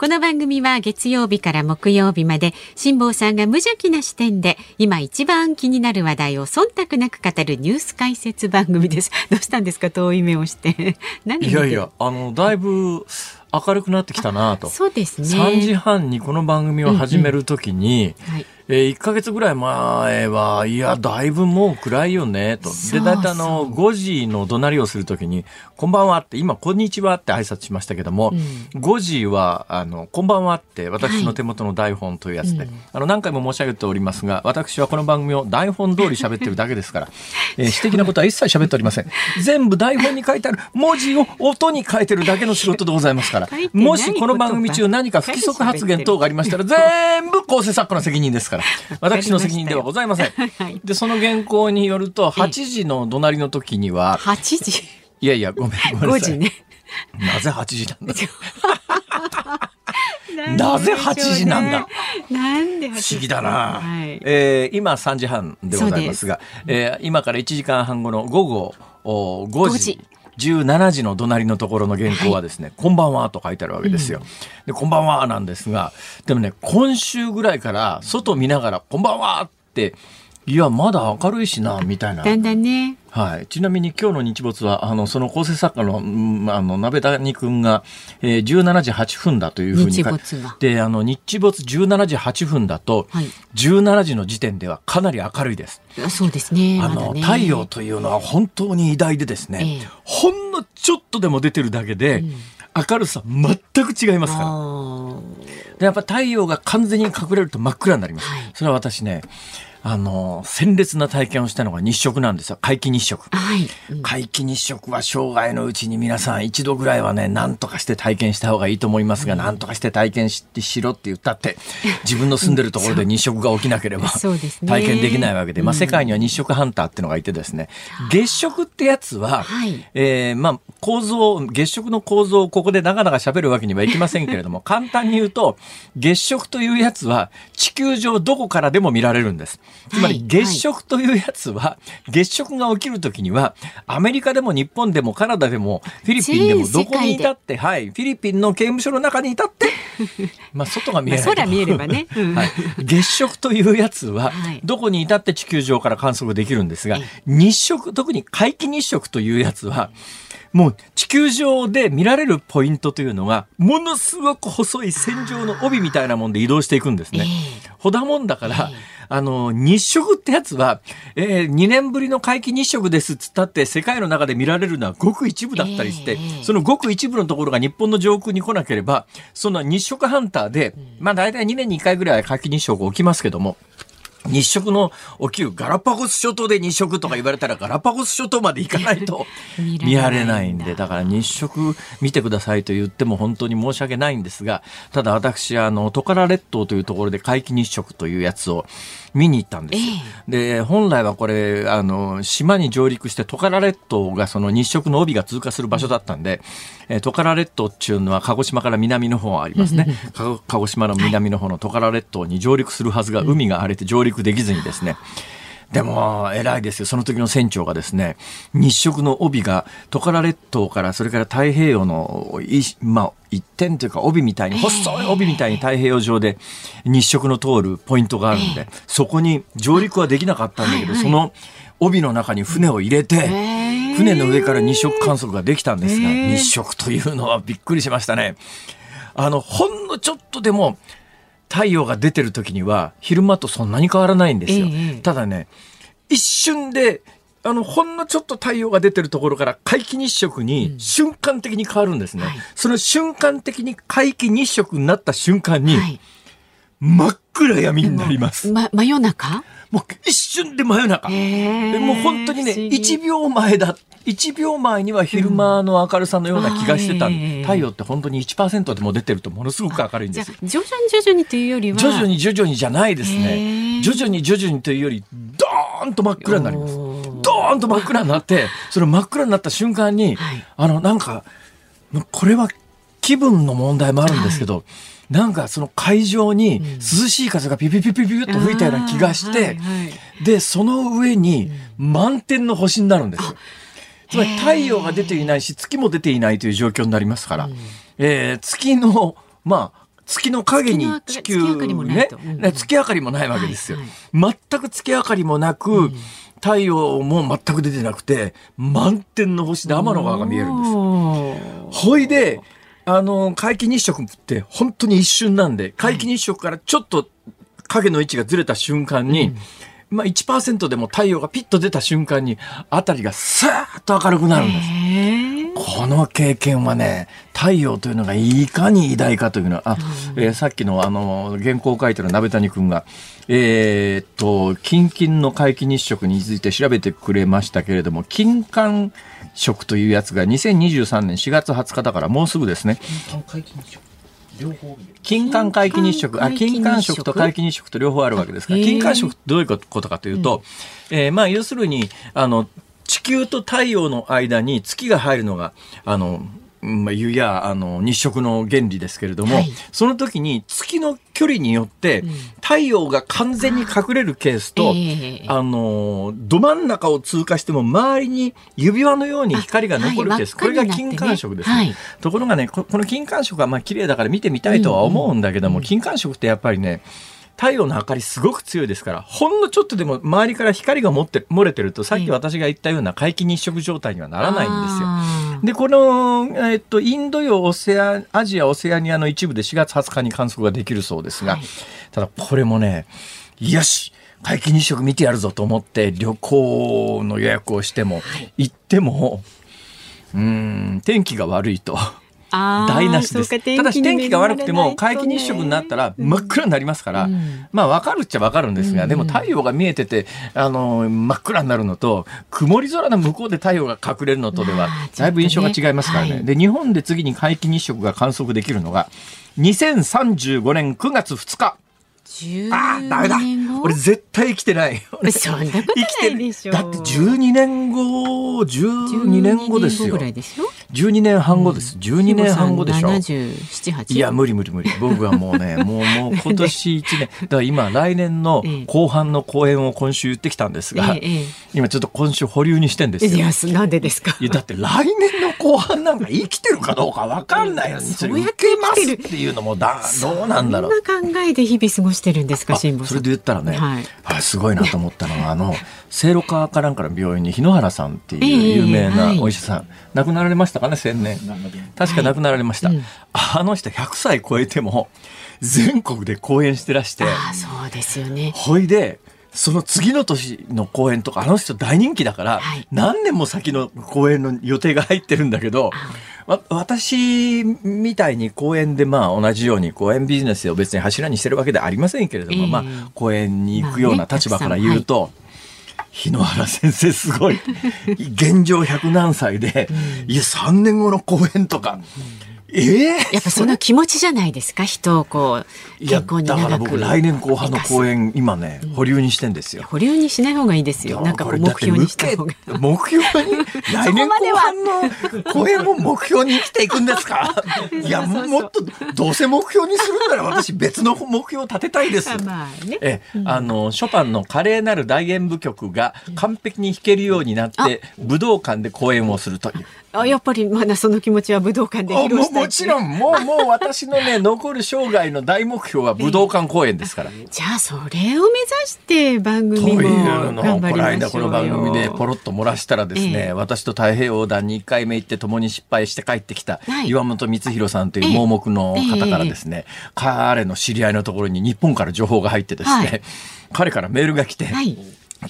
この番組は月曜日から木曜日まで辛坊さんが無邪気な視点で今一番気になる話題を忖度なく語るニュース解説番組です。どうしたんですか遠い目をして。何いやいや、あの、だいぶ明るくなってきたなと。そうですね。3時半にこの番組を始めるときに、うんうんはいえー、1か月ぐらい前は、いや、だいぶもう暗いよね、と。で、だいたいあの、5時の怒鳴りをするときに、こんばんはって、今、こんにちはって挨拶しましたけども、うん、5時は、あの、こんばんはって、私の手元の台本というやつで、はい、あの、何回も申し上げておりますが、私はこの番組を台本通り喋ってるだけですから、えー、私的なことは一切喋っておりません。全部台本に書いてある文字を音に変えてるだけの仕事でございますから、もしこの番組中何か不規則発言等がありましたら、全部構成作家の責任ですから。から。私の責任ではございません。はい、で、その原稿によると、8時の怒鳴りの時には。8時？いやいや、ごめん、ごめんなさい。5時ね。なぜ8時なんだ？なぜ8時なんだ？なんで不思議だな、はい、えー、今3時半でございますが、す。えー、今から1時間半後の午後5時17時の隣のところの原稿はですね、はい、こんばんはと書いてあるわけですよ。うん、で、こんばんはなんですが、でもね、今週ぐらいから外見ながら、こんばんはって、いや、まだ明るいしな、みたいな。だんだんね。はい。ちなみに今日の日没は、あの、その構成作家の、あの、鍋谷くんが、えー、17時8分だというふうに日没が。で、あの、日没17時8分だと、はい、17時の時点ではかなり明るいです。そうですね。あの、ね、太陽というのは本当に偉大でですね、えー、ほんのちょっとでも出てるだけで、うん明るさ全く違いますからでやっぱ太陽が完全に隠れると真っ暗になります、はい、それは私ねあの、鮮烈な体験をしたのが日食なんですよ。皆既日食。はい。皆既日食は生涯のうちに皆さん一度ぐらいはね、何とかして体験した方がいいと思いますが、何、うん、とかして体験ししろって言ったって、自分の住んでるところで日食が起きなければ、体験できないわけで、まあ世界には日食ハンターっていうのがいてですね、月食ってやつは、はい、えー、まあ構造、月食の構造をここで長々喋るわけにはいきませんけれども、簡単に言うと、月食というやつは地球上どこからでも見られるんです。つまり月食というやつは、月食が起きるときには、アメリカでも日本でもカナダでもフィリピンでもどこにいたって、はい、フィリピンの刑務所の中にいたって、まあ外が見えない。空見えればね。はい、月食というやつは、どこにいたって地球上から観測できるんですが、日食、特に皆既日食というやつは、もう地球上で見られるポイントというのが、ものすごく細い線状の帯みたいなもんで移動していくんですね。ほだもんだから、あの、日食ってやつは、えー、2年ぶりの皆既日食ですっつったって、世界の中で見られるのはごく一部だったりして、そのごく一部のところが日本の上空に来なければ、その日食ハンターで、まあ大体2年に1回ぐらい皆既日食起きますけども、日食の起きるガラパゴス諸島で日食とか言われたらガラパゴス諸島まで行かないと 見られないんで、だから日食見てくださいと言っても本当に申し訳ないんですが、ただ私、あの、トカラ列島というところで皆既日食というやつを見に行ったんですえー、で、本来はこれ、あの、島に上陸してトカラ列島がその日食の帯が通過する場所だったんで、えトカラ列島っていうのは鹿児島から南の方ありますね。鹿児島の南の方のトカラ列島に上陸するはずが海が荒れて上陸できずにですね、でも、偉いですよ。その時の船長がですね、日食の帯がトカラ列島からそれから太平洋の、まあ、一点というか帯みたいに、細い帯みたいに太平洋上で日食の通るポイントがあるんで、そこに上陸はできなかったんだけど、その帯の中に船を入れて、船の上から日食観測ができたんですが、日食というのはびっくりしましたね。あの、ほんのちょっとでも、太陽が出てる時には昼間とそんなに変わらないんですよ。ええ、ただね、一瞬で、あの、ほんのちょっと太陽が出てるところから皆既日食に瞬間的に変わるんですね。うんはい、その瞬間的に皆既日食になった瞬間に、はい、真っ暗闇になります。ま、真夜中？もう一瞬で真夜中。もう本当にね、1秒前だ。1秒前には昼間の明るさのような気がしてた、うん、太陽って本当に1%でも出てるとものすごく明るいんですよ。徐々に徐々にというよりは徐々に徐々にじゃないですね。徐々に徐々にというより、ドーンと真っ暗になります。ドーンと真っ暗になって、それ真っ暗になった瞬間に、はい、あの、なんか、これは気分の問題もあるんですけど、はいなんかその会場に涼しい風がピピピピピピと吹いたような気がして、で、その上に満天の星になるんですよ。つまり太陽が出ていないし、月も出ていないという状況になりますから、うん、えー、月の、まあ、月の影に地球ね、ね、月明かりもないわけですよ。はいはい、全く月明かりもなく、うん、太陽も全く出てなくて、満天の星で天の川が見えるんです。ほいで、あの、皆既日食って本当に一瞬なんで、皆既日食からちょっと影の位置がずれた瞬間に、うん、まあ1%でも太陽がピッと出た瞬間に、あたりがスーッと明るくなるんです。この経験はね、太陽というのがいかに偉大かというのは、あ、うん、えー、さっきのあの、原稿を書いてる鍋谷君が、えー、っと、近々の皆既日食について調べてくれましたけれども、金環食というやつが2023年4月20日だからもうすぐですね。金環皆既日食、あ、金環食と皆既日食？と両方あるわけですから、金環食ってどういうことかというと、うん、えー、まあ、要するに、あの、地球と太陽の間に月が入るのが、あの、まあ、湯やあの日食の原理ですけれども、はい、その時に月の距離によって、太陽が完全に隠れるケースと、あ、え。ー、のど真ん中を通過しても周りに指輪のように光が残るケース、はい、これが金環食です、ね。はい、ところがねこの金環食はまあ綺麗だから見てみたいとは思うんだけども、うん。うん、金環食ってやっぱりね太陽の明かりすごく強いですから、ほんのちょっとでも周りから光が持って漏れてると、さっき私が言ったような皆既日食状態にはならないんですよ。で、この、えっと、インド洋オセア、アジア、オセアニアの一部で4月20日に観測ができるそうですが、はい、ただこれもね、よし皆既日食見てやるぞと思って旅行の予約をしても、はい、行っても、うん、天気が悪いと。台無しです。ただし天気が悪くても皆既日食になったら真っ暗になりますから、うん、まあ分かるっちゃ分かるんですが、うん、でも太陽が見えてて、あの、真っ暗になるのと、曇り空の向こうで太陽が隠れるのとでは、だいぶ印象が違いますからね。ねはい、で、日本で次に皆既日食が観測できるのが、2035年9月2日。ああ、ダメだ。俺絶対生きてない。そんなことないでしょ。だって12年後、12年後ですよ。12年半後です。12年半後でしょ。77、8。いや、無理無理無理。僕はもうね、もう、もう 今年1年。だから今、来年の後半の公演を今週言ってきたんですが、今ちょっと今週保留にしてんですよ。いや、なんでですかいや、だって来年の後半なんか生きてるかどうかわかんないよ。そうやって生きてるっていうのもだ、どうなんだろう。そんな考えで日々過ごしてるんですか、辛坊それで言ったらね、はい、あすごいなと思ったのは、あの、聖路科かなんかの病院に日野原さんっていう有名なお医者さん、えーはい、亡くなられましたかね、千年。確か亡くなられました。はいうん、あの人100歳超えても、全国で講演してらして。あそうですよね。ほいで、その次の年の公演とか、あの人大人気だから、はい、何年も先の公演の予定が入ってるんだけど、私みたいに公演でまあ同じように公演ビジネスを別に柱にしてるわけではありませんけれども、えー、まあ公演に行くような立場から言うと、日野原先生すごい。現状百何歳で、いや3年後の公演とか、ええー、やっぱその気持ちじゃないですか？人をこう健康にだから僕来年後半の公演今ね、保留にしてんですよ。保留にしない方がいいですよ。なんか目標にした方が。目標に？来年後半の公演も目標に生きていくんですか？いやもっとどうせ目標にするんなら私別の目標を立てたいです。まあね、え、あのショパンの華麗なる大演舞曲が完璧に弾けるようになって、武道館で公演をするというあやっぱりまだその気持ちは武道館で披露したいもちろん。もう もう私のね残る生涯の大目標は武道館公演ですから、じゃあそれを目指して番組も頑張りましょうこの番組でポロッと漏らしたらですね、えー、私と太平洋横断に1回目行って共に失敗して帰ってきた岩本光弘さんという盲目の方からですね、えー、彼の知り合いのところに日本から情報が入ってですね、はい、彼からメールが来て、はい、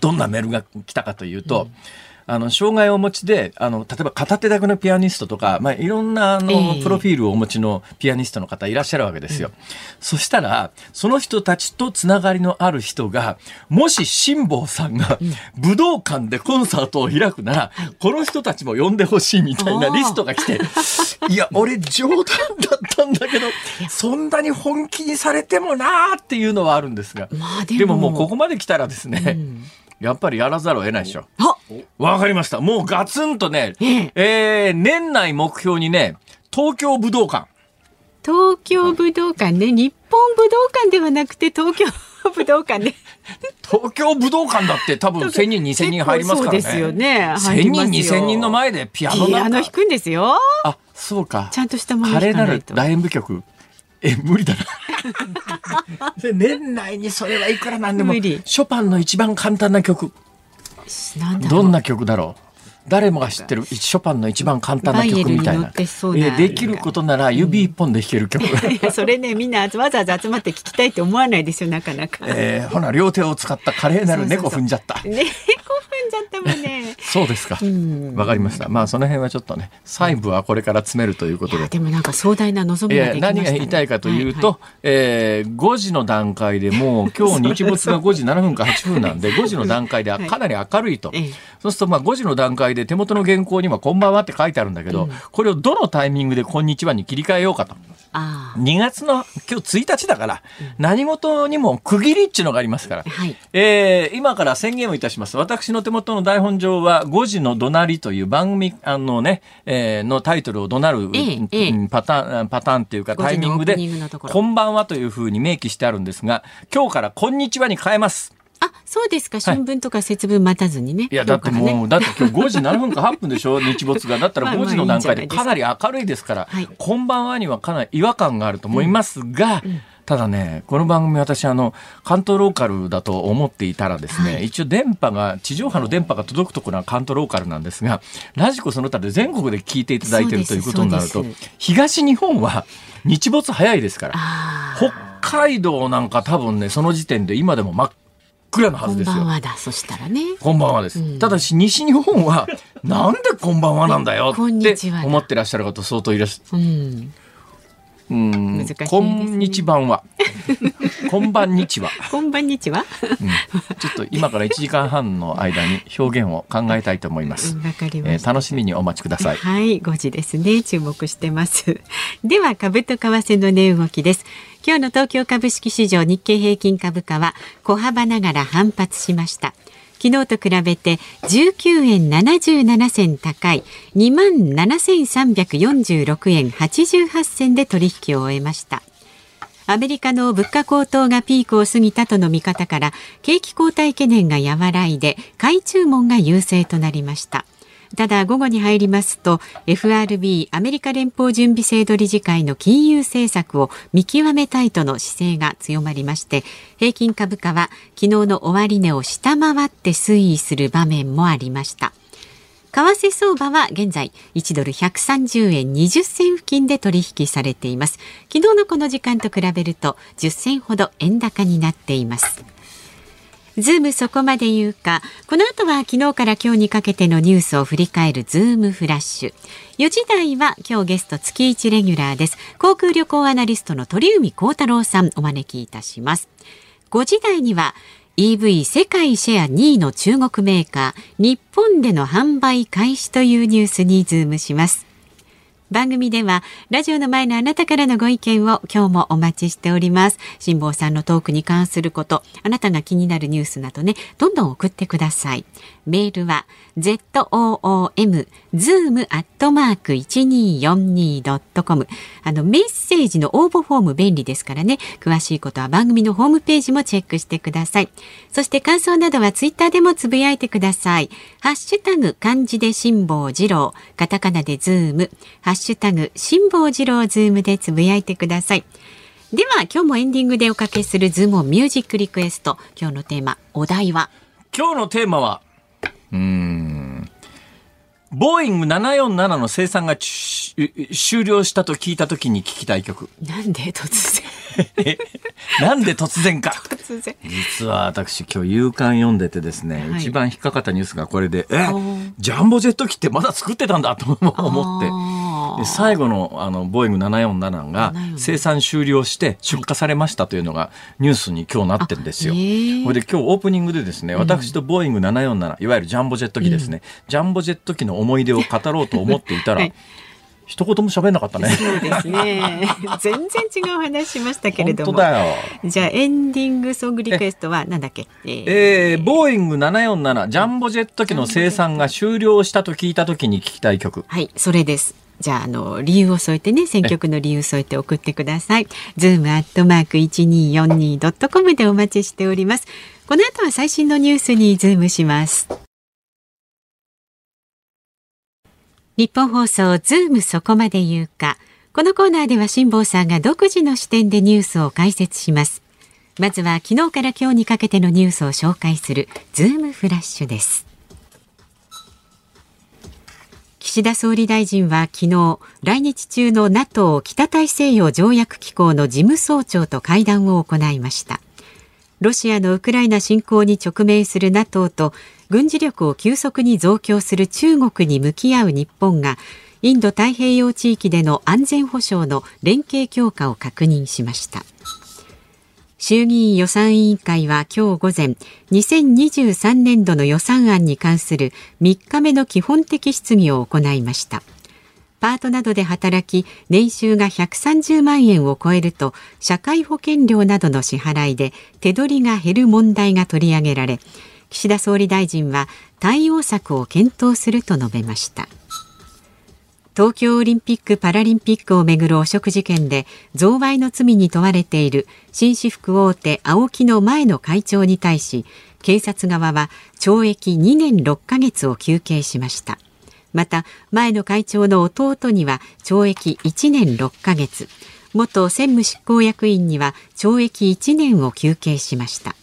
どんなメールが来たかというと、うんあの、障害をお持ちで、あの、例えば片手だけのピアニストとか、まあ、いろんな、あの、えー、プロフィールをお持ちのピアニストの方いらっしゃるわけですよ。うん、そしたら、その人たちとつながりのある人が、もし辛坊さんが武道館でコンサートを開くなら、うん、この人たちも呼んでほしいみたいなリストが来て、いや、俺冗談だったんだけど、そんなに本気にされてもなーっていうのはあるんですが、まあ、でももうここまで来たらですね、うんやっぱりやらざるを得ないでしょ。わかりました。もうガツンとね、ええー、年内目標にね、東京武道館。東京武道館ね、日本武道館ではなくて東京武道館で。東京武道館だって多分1000人2000人入りますからね。そうですよね。1000人2000人の前でピアノピアノ弾くんですよ。あ、そうか。ちゃんとしたもの華麗なる大演舞曲。え、無理だな。年内にそれはいくらなんでも、ショパンの一番簡単な曲。どんな曲だろう？誰もが知ってるショパンの一番簡単な曲みたいな。えできることなら指一本で弾ける曲。うん、それねみんなわざわざ集まって聞きたいって思わないですよなかなか。えー、ほな両手を使った華麗なる猫踏んじゃった。猫踏んじゃったもんね。そうですか。わかりました。まあその辺はちょっとね細部はこれから詰めるということで。でもなんか壮大な望みがね、何が言いたいかというと、はいはい、えー、5時の段階でもう今日日没が5時7分か8分なんで5時の段階ではかなり明るいと。はい、そうするとまあ5時の段階で手元の原稿稿にはこんばんはって書いてあるんだけど、うん、これをどのタイミングでこんにちはに切り替えようかと。2月の今日1日だから、何事にも区切りっていうのがありますから、はい、えー、今から宣言をいたします。私の手元の台本上は、5時の怒鳴りという番組、あのね、えー、のタイトルを怒鳴る、ええ、パターン、パターンっていうかタイミングで、こんばんはというふうに明記してあるんですが、今日からこんにちはに変えます。あ、そうですか。新聞とか節分待たずにね。いや、だってもう、ね、だって今日5時7分か8分でしょ、日没が。だったら5時の段階でか。なり明るいですから、はい、こんばんはにはかなり違和感があると思いますが、ただね、この番組私あの、関東ローカルだと思っていたらですね、はい、一応電波が、地上波の電波が届くところは関東ローカルなんですが、ラジコその他で全国で聞いていただいているということになると、東日本は日没早いですから、北海道なんか多分ね、その時点で今でも真っ暗なはずですよ。こんばんはだ、そしたらね。こんばんはです。うん、ただし、西日本は、なんでこんばんはなんだよって思ってらっしゃる方相当いらっしゃる。うんうん、こんにちばんは。こんばんにちは。こんばんにちは。うん、ちょっと今から1時間半の間に表現を考えたいと思います。わ、かりまえー、楽しみにお待ちください。はい、5時ですね。注目してます。では、株と為替の値動きです。今日の東京株式市場日経平均株価は小幅ながら反発しました。昨日と比べて19円77銭高い2万7346円88銭で取引を終えました。アメリカの物価高騰がピークを過ぎたとの見方から景気後退懸念が和らいで買い注文が優勢となりました。ただ午後に入りますと FRB アメリカ連邦準備制度理事会の金融政策を見極めたいとの姿勢が強まりまして平均株価は昨日の終値を下回って推移する場面もありました。為替相場は現在1ドル130円20銭付近で取引されています。昨日のこの時間と比べると10銭ほど円高になっています。ズームそこまで言うか。この後は昨日から今日にかけてのニュースを振り返るズームフラッシュ。4時台は今日ゲスト月1レギュラーです。航空旅行アナリストの鳥海高太朗さんお招きいたします。5時台には EV 世界シェア2位の中国メーカー、日本での販売開始というニュースにズームします。番組ではラジオの前のあなたからのご意見を今日もお待ちしております。辛坊さんのトークに関することあなたが気になるニュースなどねどんどん送ってください。メールは zoom zoom アットマーク 1242.com あのメッセージの応募フォーム便利ですからね。詳しいことは番組のホームページもチェックしてください。そして感想などはツイッターでもつぶやいてください。ハッシュタグ漢字で辛坊治郎。カタカナでズーム。ハッシュタグ辛坊治郎ズームでつぶやいてください。では今日もエンディングでおかけするズームミュージックリクエスト。今日のテーマお題は？今日のテーマはうん。ボーイング747の生産が終了したと聞いたときに聞きたい曲。なんで？突然。なんで突然か。突然。実は私今日夕刊読んでてですね、はい、一番引っかかったニュースがこれで、え、ジャンボジェット機ってまだ作ってたんだと思って。で最後のあのボーイング747が生産終了して出荷されましたというのがニュースに今日なってるんですよ。これで今日オープニングでですね、私とボーイング747、いわゆるジャンボジェット機ですね、ジャンボジェット機の思い出を語ろうと思っていたら、はい一言も喋んなかったね。そうですね。全然違う話しましたけれども。本当だよ。じゃあエンディングソングリクエストはなんだっけ？えー、えー、ボーイング747ジャンボジェット機の生産が終了したと聞いたときに聞きたい曲。はい、それです。じゃあ、あの、理由を添えてね、選曲の理由を添えて送ってください。ズームアットマーク 1242.com でお待ちしております。この後は最新のニュースにズームします。ニッポン放送ズームそこまで言うか。このコーナーでは辛坊さんが独自の視点でニュースを解説します。まずは昨日から今日にかけてのニュースを紹介するズームフラッシュです。岸田総理大臣は昨日来日中の NATO 北大西洋条約機構の事務総長と会談を行いましたロシアのウクライナ侵攻に直面する NATO と軍事力を急速に増強する中国に向き合う日本がインド太平洋地域での安全保障の連携強化を確認しました。衆議院予算委員会は今日午前2023年度の予算案に関する3日目の基本的質疑を行いました。パートなどで働き年収が130万円を超えると社会保険料などの支払いで手取りが減る問題が取り上げられ岸田総理大臣は対応策を検討すると述べました。東京オリンピック・パラリンピックをめぐる汚職事件で贈賄の罪に問われている紳士服大手 AOKI の前の会長に対し警察側は懲役2年6ヶ月を求刑しました。また前の会長の弟には懲役1年6ヶ月。元専務執行役員には懲役1年を求刑しました。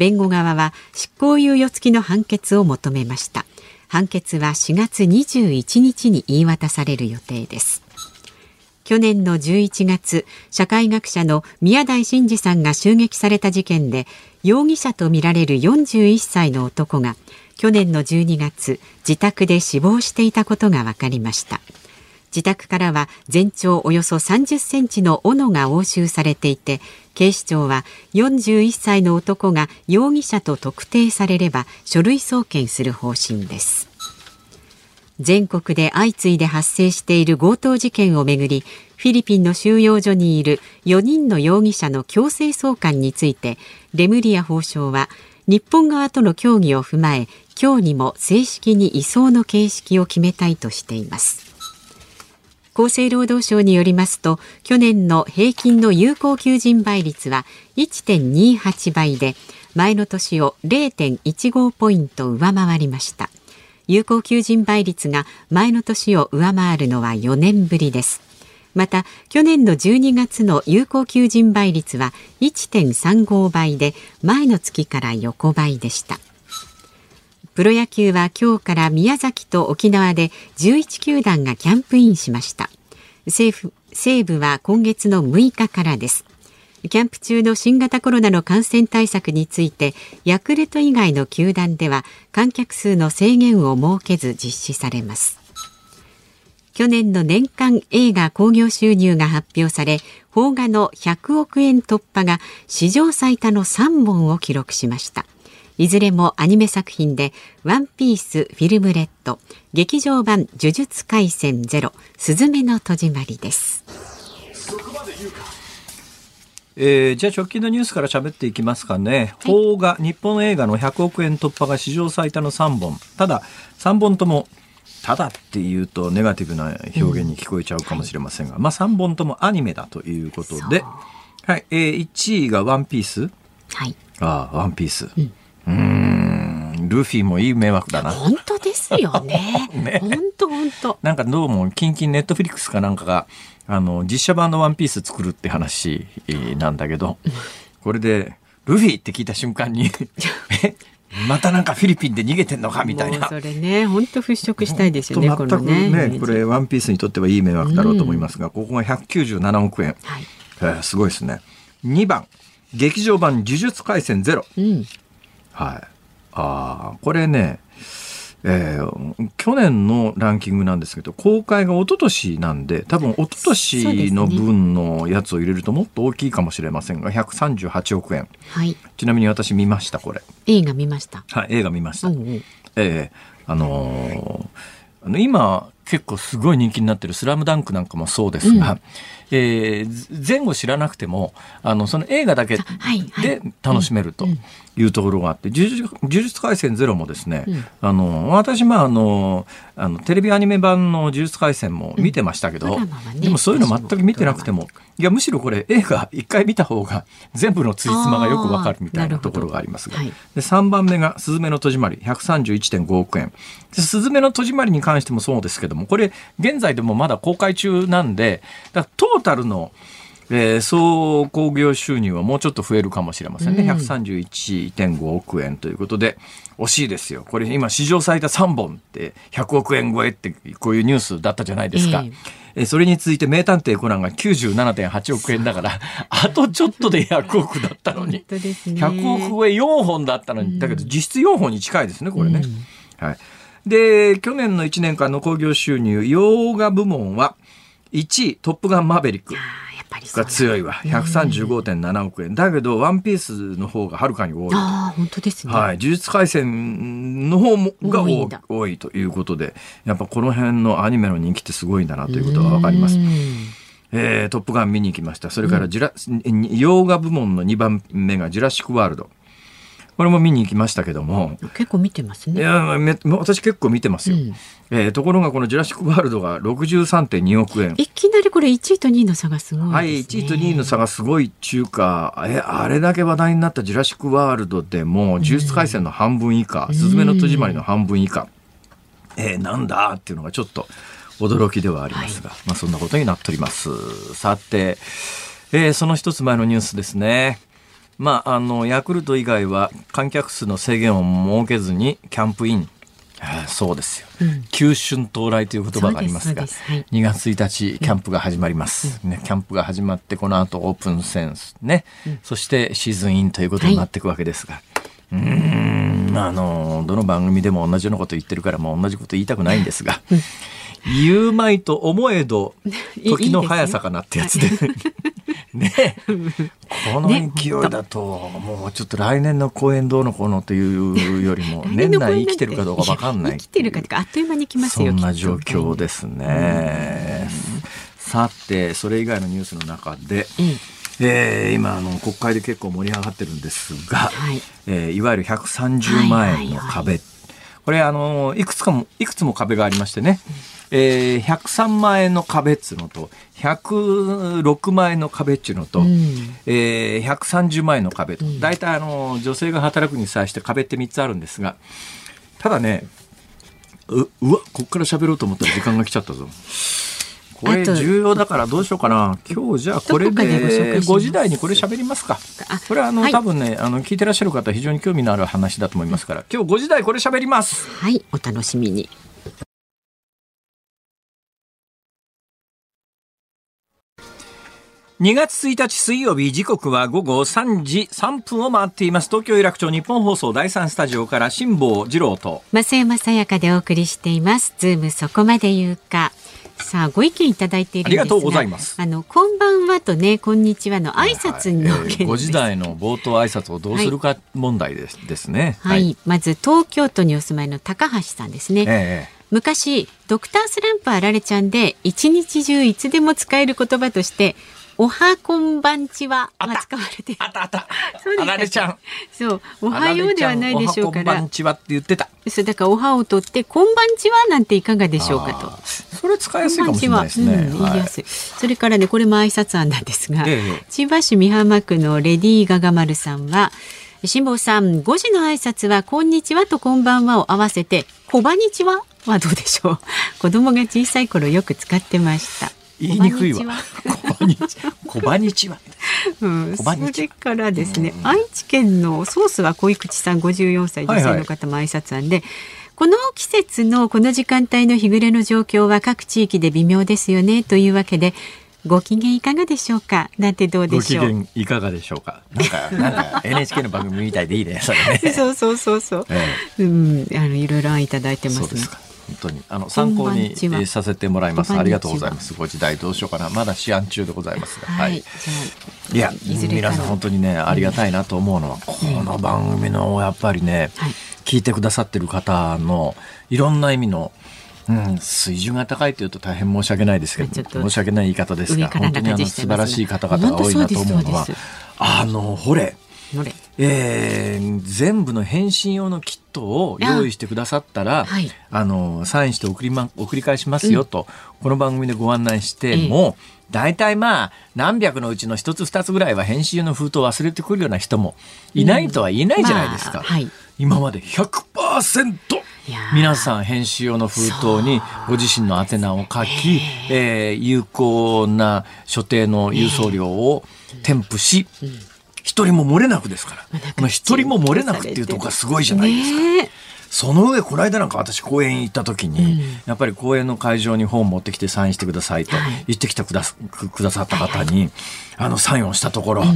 弁護側は執行猶予付きの判決を求めました。判決は4月21日に言い渡される予定です。去年の11月社会学者の宮台真司さんが襲撃された事件で容疑者とみられる41歳の男が去年の12月自宅で死亡していたことが分かりました。自宅からは全長およそ30センチの斧が押収されていて警視庁は41歳の男が容疑者と特定されれば書類送検する方針です。全国で相次いで発生している強盗事件をめぐりフィリピンの収容所にいる4人の容疑者の強制送還についてレムリア法相は日本側との協議を踏まえ今日にも正式に移送の形式を決めたいとしています。厚生労働省によりますと去年の平均の有効求人倍率は1.28倍で前の年を0.15ポイント上回りました。有効求人倍率が前の年を上回るのは4年ぶりです。また去年の12月の有効求人倍率は1.35倍で前の月から横ばいでした。プロ野球は今日から宮崎と沖縄で11球団がキャンプインしました。政府西部は今月の6日からです。キャンプ中の新型コロナの感染対策についてヤクルト以外の球団では観客数の制限を設けず実施されます。去年の年間映画興行収入が発表され邦画の100億円突破が史上最多の3本を記録しました。いずれもアニメ作品でワンピースフィルムレッド劇場版呪術廻戦ゼロスズメの戸締まりですえー、じゃあ直近のニュースから喋っていきますかね。邦、画、日本映画の100億円突破が史上最多の3本。ただ、3本とも、ただっていうとネガティブな表現に聞こえちゃうかもしれませんが、うんはい、まあ3本ともアニメだということで、はい、えー、1位がワンピース。はい。ああ、ワンピース。うんうんルフィもいい迷惑だな。本当ですよね。ね本当本当。なんかどうも近々ネットフリックスかなんかがあの実写版のワンピース作るって話なんだけど、これでルフィって聞いた瞬間に またなんかフィリピンで逃げてんのかみたいな。それね、本当払拭したいですよね。全くね、ねこれワンピースにとってはいい迷惑だろうと思いますが、うん、ここが197億円。はい、えー、すごいですね。2番、劇場版呪術廻戦ゼロ。うん、はい。ああ、これね、えー、去年のランキングなんですけど公開が一昨年なんで多分一昨年の分のやつを入れるともっと大きいかもしれませんが138億円、はい、ちなみに私見ましたこれ。映画見ました。はい映画見ました、うんうん、えー、あのー、今結構すごい人気になってる「スラムダンクなんかもそうですが、うん、えー、前後知らなくてもあのその映画だけで楽しめると。いうところがあって「呪術廻戦ゼロもですね、うん、あの私まああのあのテレビアニメ版の「呪術廻戦も見てましたけど、うんね、でもそういうの全く見てなくてもいやむしろこれ映画一回見た方が全部のついつまがよくわかるみたいなところがありますが、はい、で3番目が「すずめの戸締まり」131.5億円「すずめの戸締まり」に関してもそうですけどもこれ現在でもまだ公開中なんでだトータルのえー、総工業収入はもうちょっと増えるかもしれませんね、うん、131.5億円ということで惜しいですよ。これ今史上最多3本って100億円超えってこういうニュースだったじゃないですか。えー、それについて名探偵コナンが97.8億円だから あとちょっとで100億だったのに、ね、100億超え4本だったのに。だけど実質4本に近いですねこれね。うん、はい。で去年の1年間の興行収入洋画部門は1位「トップガンマーヴェリック」が強いわ。135.7億円。だけど「ワンピースの方がはるかに多い。あ本当ですね、はい、呪術廻戦の方もが多いということでやっぱこの辺のアニメの人気ってすごいんだなということが分かります。えー、トップガン見に行きました。それからジュラ、うん、洋画部門の2番目が「ジュラシック・ワールド」これも見に行きましたけども。結構見てますね。いや私結構見てますよ、うん、えー、ところがこの「ジュラシック・ワールド」が63.2億円。いきなりこれ1位と2位の差がすごい、ね、はい1位と2位の差がすごい中華。えあれだけ話題になった「ジュラシック・ワールド」でも「呪術廻戦」の半分以下「すずめの戸締まり」の半分以下、えー、なんだっていうのがちょっと驚きではありますが、はい、まあそんなことになっております。さて、えー、その一つ前のニュースですねまあ、あのヤクルト以外は観客数の制限を設けずにキャンプイン。そうですよ、うん、急春到来という言葉がありますがす、はい、2月1日キャンプが始まります、うん、ね、キャンプが始まってこの後オープンセンス。ね、うん、そしてシーズンインということになっていくわけですが、はい、うんあのどの番組でも同じようなこと言ってるからもう同じこと言いたくないんですが、言うまいと思えど 時の速さかなってやつで ね。この勢いだと、もうちょっと来年の公演どうのこうのというよりも 年内生きてるかどうか分かんない生きてるかあっという間に来ますよそんな状況ですね。さてそれ以外のニュースの中で、うんえー、今あの国会で結構盛り上がってるんですが、はい、えー、いわゆる130万円の壁、これあのいくつかもいくつも壁がありましてね、えー、103万円の壁っつうのと106万円の壁っちゅうのと、うん、えー、130万円の壁と、大体あの女性が働くに際して壁って3つあるんですがただねううわこっから喋ろうと思ったら時間が来ちゃったぞ。これ重要だからどうしようかな。今日じゃあこれで5時台にこれ喋りますか。これはあの、はい、多分ねあの聞いてらっしゃる方非常に興味のある話だと思いますから今日5時台これ喋ります。はいお楽しみに。2月1日水曜日時刻は午後3時3分を回っています。東京有楽町日本放送第3スタジオから辛坊治郎と増山さやかでお送りしています。ズームそこまで言うかさあご意見いただいているありがとうございます。あのこんばんはとねこんにちはの挨拶の、はいはい。えー、時台の冒頭挨拶をどうするか問題ですはい、ですねはい、まず東京都にお住まいの高橋さんですね、えー昔ドクタースランプあられちゃんで一日中いつでも使える言葉としておはこんばんちはが使われて。あったあった。そうですあられちゃん。そうおはようではないでしょうから。おはこんばんちはって言ってた。そうだからおはを取ってこんばんちはなんていかがでしょうかと。それ使いやすいかもしれないですね、うん、言い。やす。い、それからねこれも挨拶案なんですが、ええ、千葉市美浜区のレディーガガ丸さんは辛坊さん5時の挨拶はこんにちはとこんばんはを合わせてこばにちははどうでしょう子供が小さい頃よく使ってました言いにくいわ。小バニチは。うん、それからですね、愛知県のソースは小口さん54歳女性の方も挨拶案で、はいはいこの季節のこの時間帯の日暮れの状況は各地域で微妙ですよねというわけでご機嫌いかがでしょうか？なんてどうでしょう？ご機嫌いかがでしょうか？なんかなんか NHK の番組みたいでいいねそれね。そうそうそうそう、ええ、うんあのいろいろ案いただいてますね本当にあの参考にさせてもらいます。ありがとうございます。ご時代どうしようかな。まだ試案中でございますが。はい。いや皆さん本当にねありがたいなと思うのは、この番組のやっぱりね、聞いてくださってる方のいろんな意味のうん、水準が高いというと大変申し訳ないですけど、申し訳ない言い方ですが、本当にあの素晴らしい方々が多いなと思うのは、あの、ほれ、えー、全部の返信用のキットを用意してくださったら、はい、あのサインして送り,、ま、送り返しますよと、うん、この番組でご案内しても、大体まあ何百のうちの一つ二つぐらいは返信用の封筒を忘れてくるような人もいないとは言えないじゃないですか。うん。まあはい、今まで100%皆さん編集用の封筒にご自身の宛名を書き、えー、有効な所定の郵送料を添付し、一人も漏れなくですから。一人も漏れなくっていうとこがすごいじゃないですか。その上、この間なんか私公園行った時に、うん、やっぱり公園の会場に本を持ってきてサインしてくださいと言ってきてくだ,、くださった方に、あのサインをしたところ、うん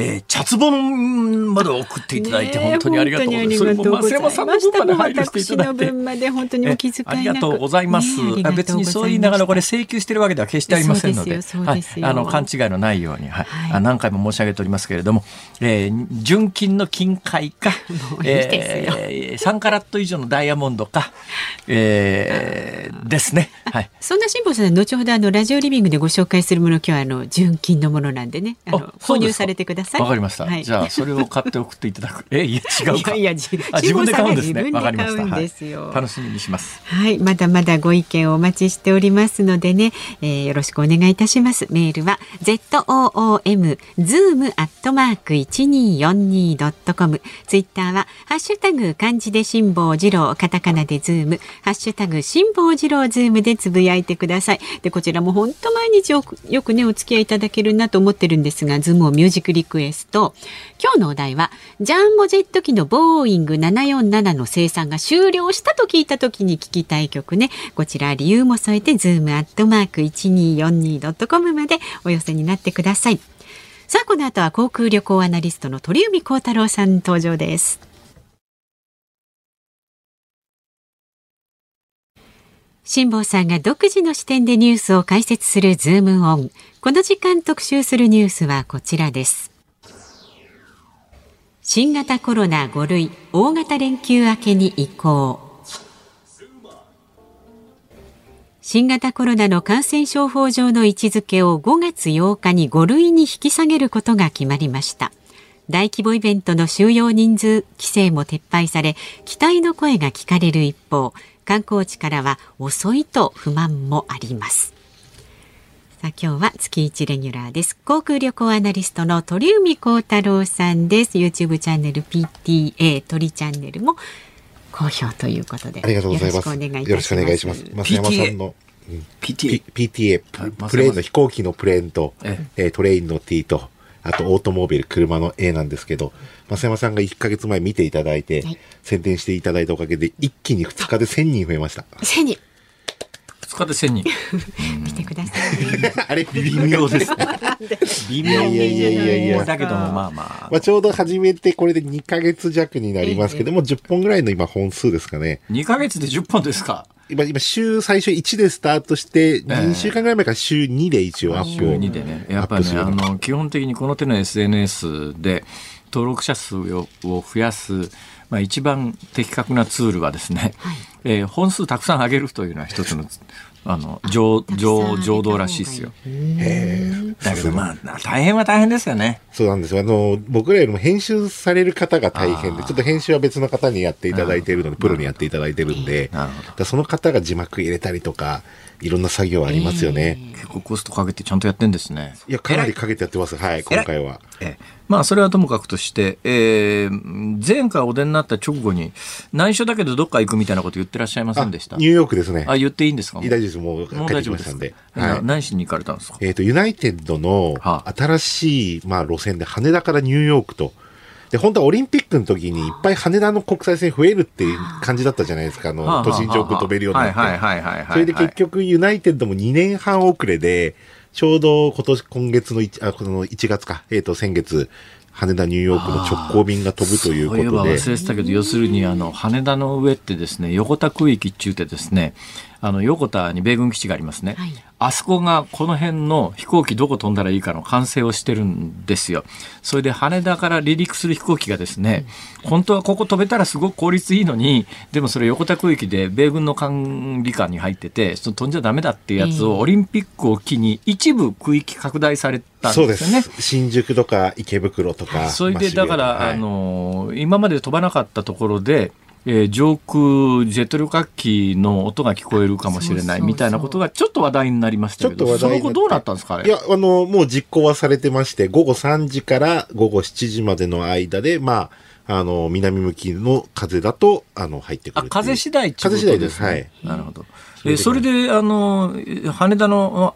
えー、チャツ本まで送っていただいて本当にありがとうございます。それも増山さんの分まで配慮していただいて。まで本当にお気遣いありがとうございます。別にそう言いながらこれ請求してるわけでは決してありませんので、はい、あの勘違いのないように、はい、はい、何回も申し上げておりますけれども、えー、純金の金塊か、えー、3カラット以上のダイヤモンドか、えー、ですね。はい。そんな辛坊さん後ほどあのラジオリビングでご紹介するもの今日はあの純金のものなんでね、あの購入されてください。わかりました。はい、じゃあそれを買って送っていただく。えいや違うか。いやいや自分で買うんですね。わかりました。はい、楽しみにします。はい、まだまだご意見をお待ちしておりますのでね、えー、よろしくお願いいたします。メールは z o o m zoom アットマーク一二四二ドットコム。ツイッターはハッシュタグ漢字で辛坊治郎カタカナでズームハッシュタグ辛坊治郎ズームでつぶやいてください。でこちらも本当毎日よくよくねお付き合いいただけるなと思ってるんですが、ズームをミュージックリクエスト。今日のお題はジャンボジェット機のボーイング747の生産が終了したと聞いた時に聞きたい曲ね。こちら理由も添えてズームアットマーク 1242.com までお寄せになってください。さあこの後は航空旅行アナリストの鳥海高太朗さん登場です。辛坊さんが独自の視点でニュースを解説するズームオン。この時間特集するニュースはこちらです。新型コロナ5類大型連休明けに移行新型コロナの感染症法上の位置づけを5月8日に5類に引き下げることが決まりました大規模イベントの収容人数規制も撤廃され期待の声が聞かれる一方観光地からは遅いと不満もありますさあ今日は月一レギュラーです。航空旅行アナリストの鳥海高太郎さんです。YouTube チャンネル PTA 鳥チャンネルも好評ということで。ありがとうございます。よろしくお願いします。増山さんの PTA, PTA プレーンの飛行機のプレーンと、えトレインの T と、あとオートモービル、車の A なんですけど、増山さんが1か月前見ていただいて、はい、宣伝していただいたおかげで、一気に2日で1000人増えました。1000人2日で1000人。見てください、あれ微妙ですね。微妙いやいやいやいや。だけどもまあまあ。まあちょうど始めてこれで2か月弱になりますけども、10本ぐらいの今本数ですかね。2か月で10本ですか今、今、週、最初1でスタートして、2週間ぐらい前から週2で一応アップ週2でね。やっぱりね、あの、基本的にこの手の SNS で登録者数を増やす、まあ、一番的確なツールはですね、はい、えー、本数たくさん上げるというのは一つのあの浄浄浄土らしいですよ。へだけどまあ大変は大変ですよね。そうなんですよ。あの僕らよりも編集される方が大変で、ちょっと編集は別の方にやっていただいているので、プロにやっていただいてるんで、その方が字幕入れたりとか、いろんな作業ありますよね。結構コストかけてちゃんとやってんですね。いや、かなりかけてやってます。はい、今回は。ええ、まあ、それはともかくとして、えー、前回お出になった直後に、内緒だけどどっか行くみたいなこと言ってらっしゃいませんでした？ニューヨークですね。あ、言っていいんですか？大丈夫です。もう、もう大丈夫ですんで。はい、何しに行かれたんですか？えっ、ー、と、ユナイテッドの新しい、まあ、路線で羽田からニューヨークと、で、本当はオリンピックの時にいっぱい羽田の国際線増えるっていう感じだったじゃないですか、あの、都心上空飛べるようになって。それで結局、ユナイテッドも2年半遅れで、ちょうど今年、今月の1、あ、この1月か、えっ、ー、と、先月、羽田ニューヨークの直行便が飛ぶということで。そういえば忘れてたけど、要するに、あの、羽田の上ってですね、横田区域って言ってですね、あの横田に米軍基地がありますね、はい、あそこがこの辺の飛行機どこ飛んだらいいかの完成をしてるんですよ。それで羽田から離陸する飛行機がですね、本当はここ飛べたらすごく効率いいのに、でもそれ横田区域で米軍の管理下に入ってて、そ飛んじゃダメだっていうやつをオリンピックを機に一部区域拡大されたんですよね。新宿とか池袋とか。それでだから、はい、あの、今まで飛ばなかったところで、えー、上空ジェット旅客機の音が聞こえるかもしれないみたいなことがちょっと話題になりましたけど、ちょっと話題その後どうなったんですか？いや、あの、もう実行はされてまして、午後3時から午後7時までの間で、まあ、あの、南向きの風だと、あの、入ってくるあ、風次第、ね、風次第です。はい。なるほど。えそれで、あの、羽田の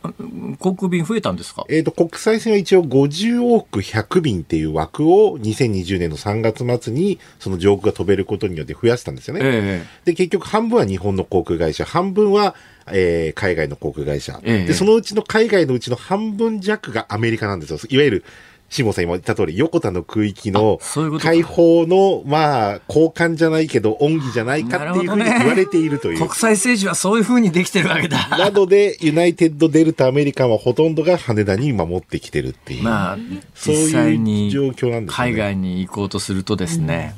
航空便増えたんですか？えっ、と、国際線は一応50億100便っていう枠を2020年の3月末に、その上空が飛べることによって増やしたんですよね。えー、で、結局半分は日本の航空会社、半分は、えー、海外の航空会社、えー、で、そのうちの海外のうちの半分弱がアメリカなんですよ。いわゆる、下さん今言った通り、横田の区域の解放の、まあ、交換じゃないけど、恩義じゃないかっていうふうに言われているという。ね、国際政治はそういうふうにできてるわけだ。なので、ユナイテッド・デルタ・アメリカンはほとんどが羽田に今持ってきてるっていう。まあ、そういう状況なんですね。海外に行こうとするとですね、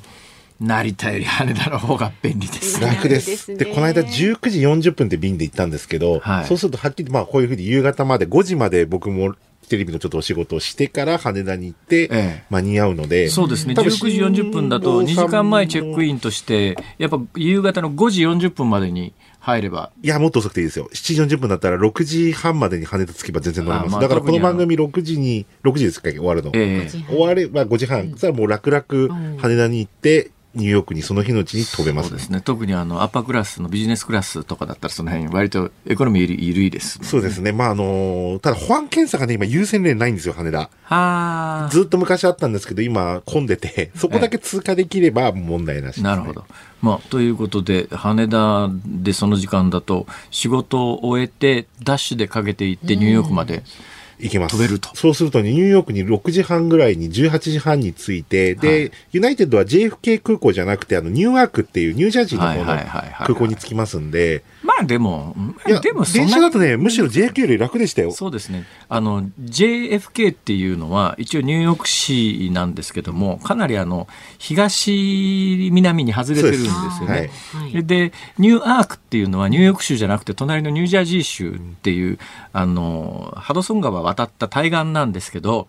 うん、成田より羽田の方が便利です。楽です。で、この間19時40分って便で行ったんですけど、はい、そうするとはっきり、まあこういうふうに夕方まで5時まで僕もテレビのちょっとお仕事をしてから羽田に行って間に合うので、ええ、そうですね。19時40分だと2時間前チェックインとしてやっぱ夕方の5時40分までに入れば。いやもっと遅くていいですよ。7時40分だったら6時半までに羽田着けば全然乗れます、まあ、だからこの番組6時に6時ですか終わるの、え、終われば5時半、そしたらもう楽々羽田に行ってニューヨークにその日のうちに飛べます、ね、そうですね。特にあの、アッパークラスのビジネスクラスとかだったらその辺、割とエコノミー緩いです、ね、そうですね。まあ、あのただ保安検査がね、今優先例ないんですよ、羽田。はずっと昔あったんですけど、今混んでて、そこだけ通過できれば問題なし、ね、なるほど。まあ、ということで、羽田でその時間だと、仕事を終えて、ダッシュでかけていって、ニューヨークまで、うん行けます。飛べると。そうすると、ニューヨークに6時半ぐらいに18時半に着いて、で、はい、ユナイテッドは JFK 空港じゃなくて、あの、ニューアークっていうニュージャージーの方の空港に着きますんで。まあでも、いや、でも電車だとね、むしろ JFK より楽でしたよ。そうですね。あの、JFK っていうのは、一応ニューヨーク市なんですけども、かなりあの、東南に外れてるんですよね。ではい、で、ニューアークっていうのはニューヨーク州じゃなくて、隣のニュージャージー州っていう、あの、ハドソン川渡った対岸なんですけど、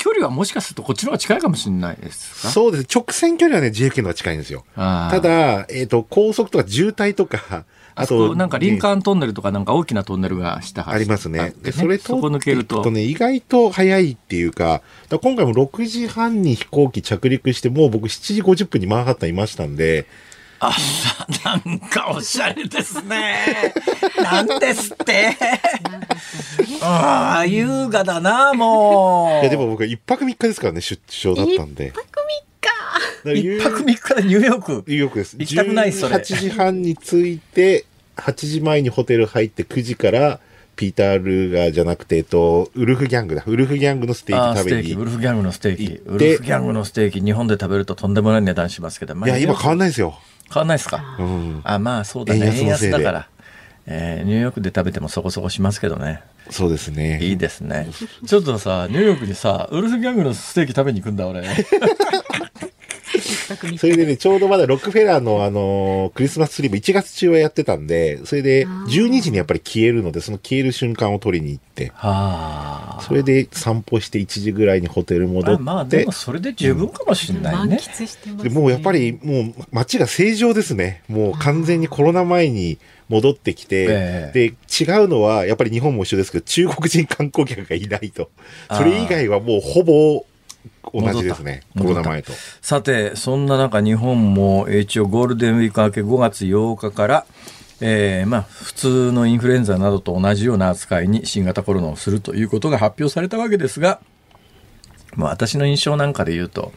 距離はもしかするとこっちの方が近いかもしれないですか？そうです。直線距離はね、JFK の方が近いんですよ。ただ、えっ、ー、と、高速とか渋滞とか、あと、なんかリンカーントンネルとかなんか大きなトンネルが下ありますね。で、それと、そこ抜けると。ね、意外と早いっていうか、か今回も6時半に飛行機着陸して、もう僕7時50分にマンハッタンいましたんで、あ、なんかおしゃれですね。なんですって。ああ、優雅だな、もう。いや、でも僕一泊三日ですからね、出張だったんで。一泊三日一泊三日でニューヨーク。ニューヨークです。行きたくないそれ。8時半に着いて、8時前にホテル入って9時から、ピーター・ルーガーじゃなくて、えっと、ウルフギャングだ。ウルフギャングのステーキ食べに。ウルフギャングのステーキ。ウルフギャングのステーキ、日本で食べるととんでもない値段しますけど。いや、今変わんないですよ。変わんないですか、うん、あまあそうだね。円安だから、えー、ニューヨークで食べてもそこそこしますけどね。そうですね。いいですね。ちょっとさニューヨークにさウルフギャングのステーキ食べに行くんだ俺 それでね、ちょうどまだロックフェラーのあの、クリスマスツリーも1月中はやってたんで、それで12時にやっぱり消えるので、その消える瞬間を取りに行って、それで散歩して1時ぐらいにホテル戻って。まあでもそれで十分かもしれないね。うん、でもうやっぱりもう街が正常ですね。もう完全にコロナ前に戻ってきて、えー、で、違うのは、やっぱり日本も一緒ですけど、中国人観光客がいないと。それ以外はもうほぼ同じですね、コロナ前と。さて、そんな中、日本も一応ゴールデンウィーク明け5月8日から、えー、まあ、普通のインフルエンザなどと同じような扱いに新型コロナをするということが発表されたわけですが、まあ、私の印象なんかで言うと、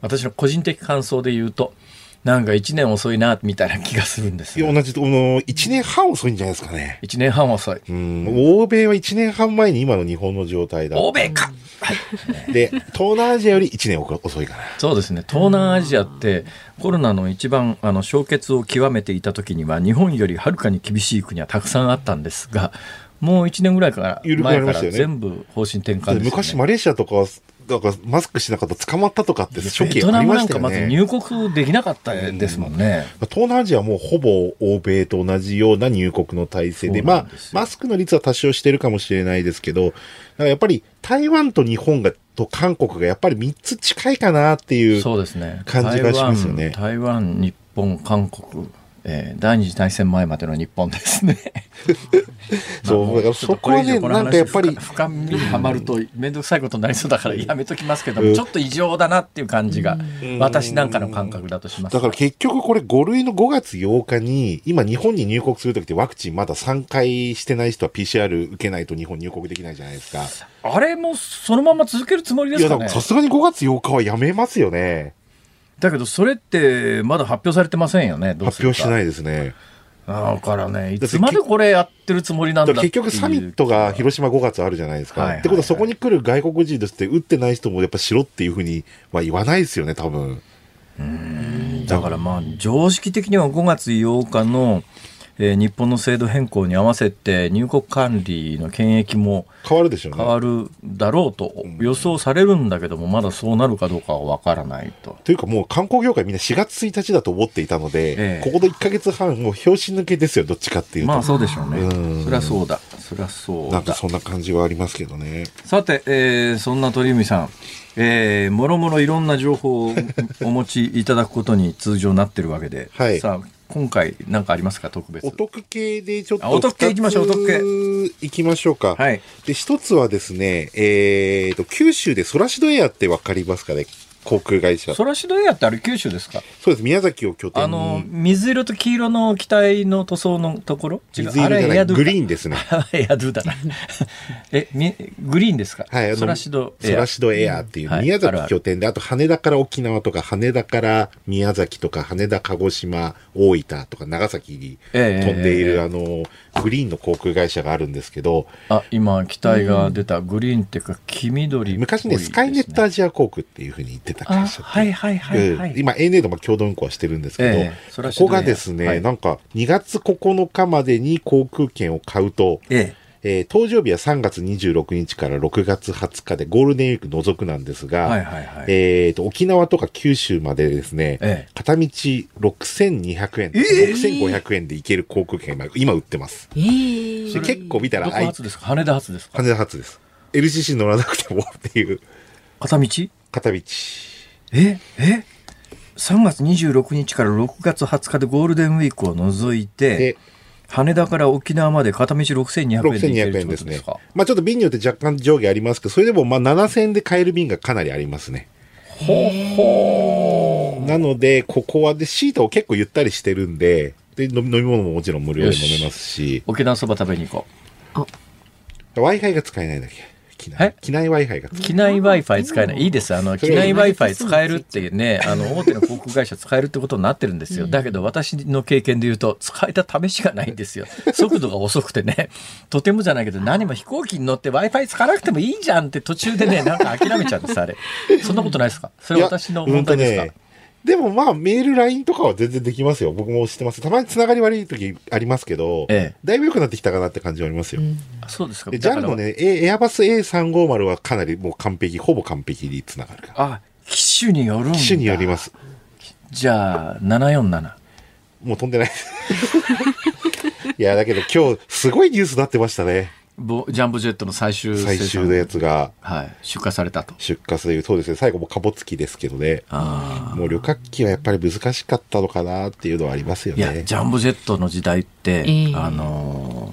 私の個人的感想で言うと、なんか1年遅いな、みたいな気がするんです。いや、同じと、1年半遅いんじゃないですかね。1年半遅い。うん、欧米は1年半前に今の日本の状態だ。欧米かで、東南アジアより1年遅いかな。そうですね。東南アジアってコロナの一番あの氷結を極めていた時には日本よりはるかに厳しい国はたくさんあったんですが、もう1年ぐらいから緩くなりましたよね全部方針転換です、ね、昔マレーシアとかだからマスクしなかった捕まったとかって初期ありましたよね。まず入国できなかったですもんね、うん。東南アジアはもうほぼ欧米と同じような入国の体制で、まあ、マスクの率は多少してるかもしれないですけど、やっぱり台湾と日本がと韓国がやっぱり3つ近いかなっていう感じがしますよね。台湾、日本、韓国。えー、第二次大戦前までの日本ですね。そう、だからそこはね、なんかやっぱり。深みにはまると面倒くさいことになりそうだからやめときますけども、ちょっと異常だなっていう感じが、私なんかの感覚だとします。だから結局これ5類の5月8日に、今日本に入国するときってワクチンまだ3回してない人は PCR 受けないと日本入国できないじゃないですか。あれもそのまま続けるつもりですかねいや、さすがに5月8日はやめますよね。だけどそれってまだ発表されてませんよね発表してないですね。だからね、いつまでこれやってるつもりなんだ結局サミットが広島5月あるじゃないですか。はい。はいはい、ってことはそこに来る外国人ですって打ってない人もやっぱしろっていうふうには言わないですよね、多分。うん。だからまあ常識的には5月8日のえー、日本の制度変更に合わせて入国管理の検疫も変わるでしょうね。変わるだろうと予想されるんだけども、まだそうなるかどうかは分からないと。というかもう観光業界みんな4月1日だと思っていたので、ええ、ここで1か月半もう拍子抜けですよどっちかっていうと。まあそうでしょうね。うそりゃそうだ。そりゃそうなんかそんな感じはありますけどね。さて、えー、そんな鳥海さん。えー、もろもろいろんな情報をお持ちいただくことに通常なってるわけで、はい、さあ今回何かありますか？特別。お得系でちょっとお得系いきましょうお得系。いきましょうか。はい。で一つはですねえっ、ー、と九州でソラシドエアってわかりますかね？航空会社。ソラシドエアってあれ九州ですか？そうです。宮崎を拠点に。あの、水色と黄色の機体の塗装のところ？違う。水色じゃないグリーンですね。エアドゥだな。え、み、グリーンですか？はい。ソラシドエア。ソラシドエアっていう、宮崎拠点で、あと羽田から沖縄とか、羽田から宮崎とか、羽田、鹿児島、大分とか、長崎に飛んでいる、あの、グリーンの航空会社があるんですけど。あ、今、機体が出た、グリーンっていうか、黄緑、ね、昔ね、スカイネットアジア航空っていうふうに言ってたはいはいはい、はい、今 ANA も共同運行はしてるんですけど、えー、ここがですね、はい、なんか2月9日までに航空券を買うと、えーえー、搭乗日は3月26日から6月20日でゴールデンウィーク除くなんですが、はいはいはい、えーと、沖縄とか九州までですね、ええ、片道6200円、えー、6500円で行ける航空券が今売ってます。えー、結構見たら、羽田発ですか？羽田発です。LCC 乗らなくてもっていう。片道？片道。ええ？3月26日から6月20日でゴールデンウィークを除いて、羽田から沖縄まで片道6200円で6200円ですね。まあちょっと便によって若干上下ありますけど、それでもまあ7000円で買える便がかなりありますね。ほほなので、ここはで、シートを結構ゆったりしてるんで、で飲み物ももちろん無料で飲めますし。沖縄そば食べに行こう。Wi-Fi が使えないだけ。機内機内 Wi-Fi が機内 Wi-Fi 使えない。いいです。あの、機内 Wi-Fi 使えるってね、あの、大手の航空会社使えるってことになってるんですよ。だけど私の経験で言うと、使えた試しがないんですよ。速度が遅くてね、とてもじゃないけど、何も飛行機に乗って Wi-Fi 使わなくてもいいじゃんって途中でね、なんか諦めちゃうんです、あれ。そんなことないですか？それ私の問題ですか、でもまあメール、LINE とかは全然できますよ。僕も知ってます。たまにつながり悪い時ありますけど、ええ、だいぶ良くなってきたかなって感じはありますよ。うん、そうですか。JAL のね、エアバス A350 はかなりもう完璧、ほぼ完璧につながるあ、機種によるんだ。機種によります。じゃあ、747。もう飛んでない。いや、だけど今日すごいニュースになってましたね。ジャンボジェットの最終最終のやつが、はい、出荷されたと。出荷するそうですね最後も貨物機ですけどね。もう旅客機はやっぱり難しかったのかなっていうのはありますよね。いやジャンボジェットの時代って、えー、あの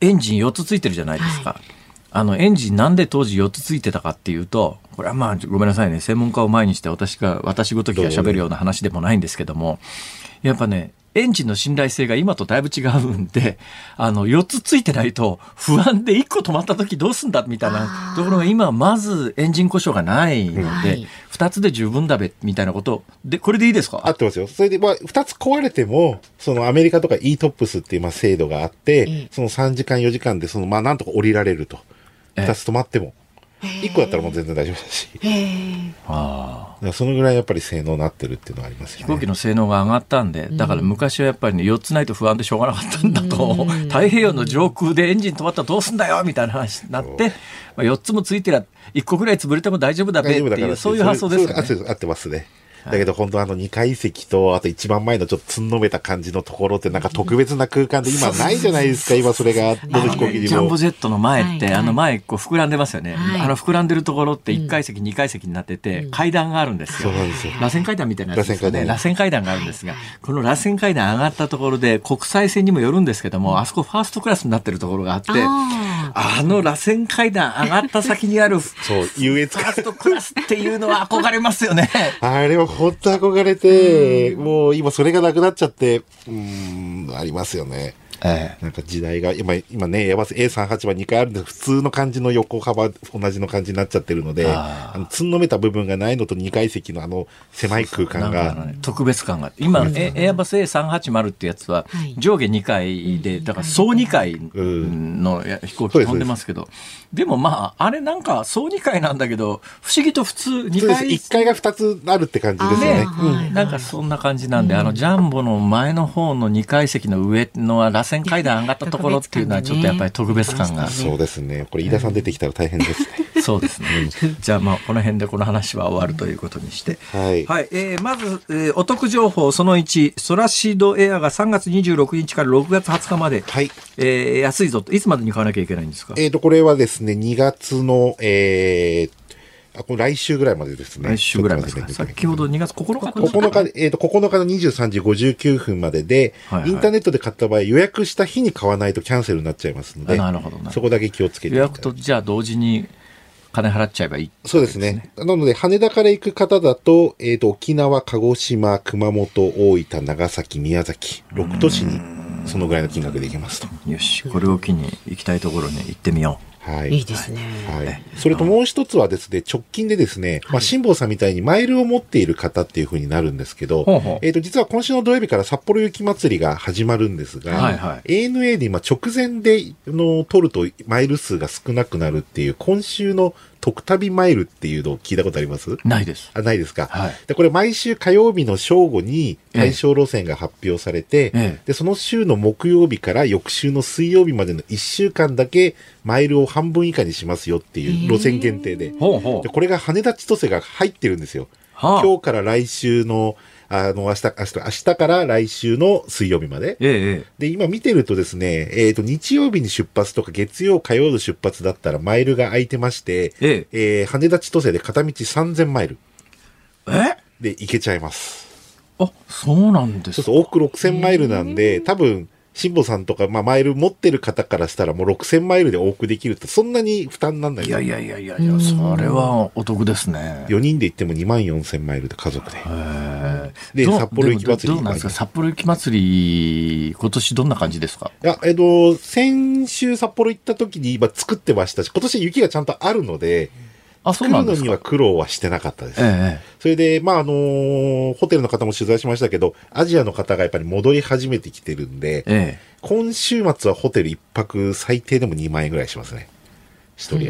エンジン4つついてるじゃないですか、はい、あのエンジンなんで当時4つついてたかっていうとこれはまあごめんなさいね。専門家を前にして私が私ごときが喋るような話でもないんですけどもやっぱねエンジンの信頼性が今とだいぶ違うんで、あの、4つついてないと不安で1個止まった時どうすんだみたいなところが今まずエンジン故障がないので、はい、2つで十分だべみたいなことで、これでいいですか？合ってますよ。それで、まあ、2つ壊れても、そのアメリカとか e-TOPS っていうまあ制度があって、その3時間4時間で、そのまあなんとか降りられると。2つ止まっても。1個だったらもう全然大丈夫だし。ああ。そのぐらいやっぱり性能になってるっていうのはありますよね。飛行機の性能が上がったんで、だから昔はやっぱりね、4つないと不安でしょうがなかったんだと、太平洋の上空でエンジン止まったらどうすんだよみたいな話になって、まあ、4つもついてりゃ、1個ぐらい潰れても大丈夫だべっていう、そういう発想ですかね。合ってますね。だけど本当あの2階席と、あと一番前のちょっとつんのめた感じのところってなんか特別な空間で今ないじゃないですか、今それが、どの飛行機にも。ジャンボジェットの前って、あの前こう膨らんでますよね。あの膨らんでるところって1階席、2階席になってて、階段があるんですよ。そうなんですよ。螺旋階段みたいなやつですね。螺旋階段があるんですが、この螺旋階段上がったところで国際線にもよるんですけども、あそこファーストクラスになってるところがあって、あの螺旋階段上がった先にある、そう、優越感。ファーストクラスっていうのは憧れますよね。あれは本当憧れて、もう今それがなくなっちゃって、うん、ありますよね。ええ、なんか時代が、今、今ね、やばせ A38 は2回あるんで、普通の感じの横幅、同じの感じになっちゃってるので、あの、つんのめた部分がないのと2階席のあの狭い空間が。ね、特別感が。今、エアバス A380 ってやつは、上下2階で、だから総2階の飛行機飛んでますけど、でもまあ、あれなんか総2階なんだけど、不思議と普通2階。1階が2つあるって感じですよね。ね。うん、なんかそんな感じなんで、あの、ジャンボの前の方の2階席の上のラ線階段上がったところっていうのはちょっとやっぱり特別感が。そうですね。これ飯田さん出てきたら大変ですね。そうですね。じゃあまあこの辺でこの話は終わるということにして。はい。はい。えー、まず、えー、お得情報その1、ソラシドエアが3月26日から6月20日まで、はい。えー、安いぞと、いつまでに買わなきゃいけないんですか？えっ、ー、と、これはですね、2月の、えー、あ、これ来週ぐらいまでですね。来週ぐらいまでです先ほど2月9日9日、えっ、ー、と、9日の23時59分までで、はいはい、インターネットで買った場合、予約した日に買わないとキャンセルになっちゃいますので、なるほどそこだけ気をつけて予約とじゃあ同時に金払っちゃえばいい、ね、そうですね。なので、羽田から行く方だと、えっ、ー、と、沖縄、鹿児島、熊本、大分、長崎、宮崎、6都市に、そのぐらいの金額で行けますと。よし、これを機に行きたいところに行ってみよう。はい。いいですね。はい。それともう一つはですね、直近でですね、まあ、辛坊さんみたいにマイルを持っている方っていうふうになるんですけど、えっ、と、実は今週の土曜日から札幌雪まつりが始まるんですが、はいはい、ANA で今直前での取るとマイル数が少なくなるっていう、今週の特旅マイルっていうのを聞いたことあります？ないです。あ、ないですか。はい。で、これ毎週火曜日の正午に対象路線が発表されて、ええ、で、その週の木曜日から翌週の水曜日までの1週間だけマイルを半分以下にしますよっていう路線限定で。ほうほうでこれが羽田千歳が入ってるんですよ。はあ、今日から来週のあの、明日、明日、明日から来週の水曜日まで。ええ、で、今見てるとですね、えっ、ー、と、日曜日に出発とか月曜、火曜の出発だったらマイルが空いてまして、えええー、羽田千歳で片道3000マイル。え？で、行けちゃいます。あ、そうなんですかそうそう、往復6000マイルなんで、多分、辛坊さんとか、まあ、マイル持ってる方からしたら、もう6000マイルで往復できると、そんなに負担なんない。い。やい。やい。やい。やい。や、それはお得ですね。4人で行っても2万4000マイルで家族で。で、札幌雪まつり。どうなんですか札幌雪まつり、今年どんな感じですかい。や、えっと、先週札幌行った時に今作ってましたし、今年雪がちゃんとあるので、あ、そうなんですか。には苦労はしてなかったです。ええ、それで、まあ、あのー、ホテルの方も取材しましたけど、アジアの方がやっぱり戻り始めてきてるんで、ええ、今週末はホテル一泊最低でも2万円ぐらいしますね。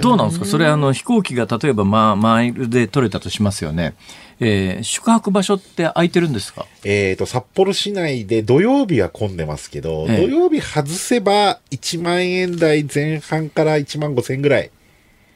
どうなんですか？それあの飛行機が例えば、まあ、マイルで取れたとしますよね。えー、宿泊場所って空いてるんですか？えっ、と、札幌市内で土曜日は混んでますけど、え土曜日外せば1万円台前半から1万5千円ぐらい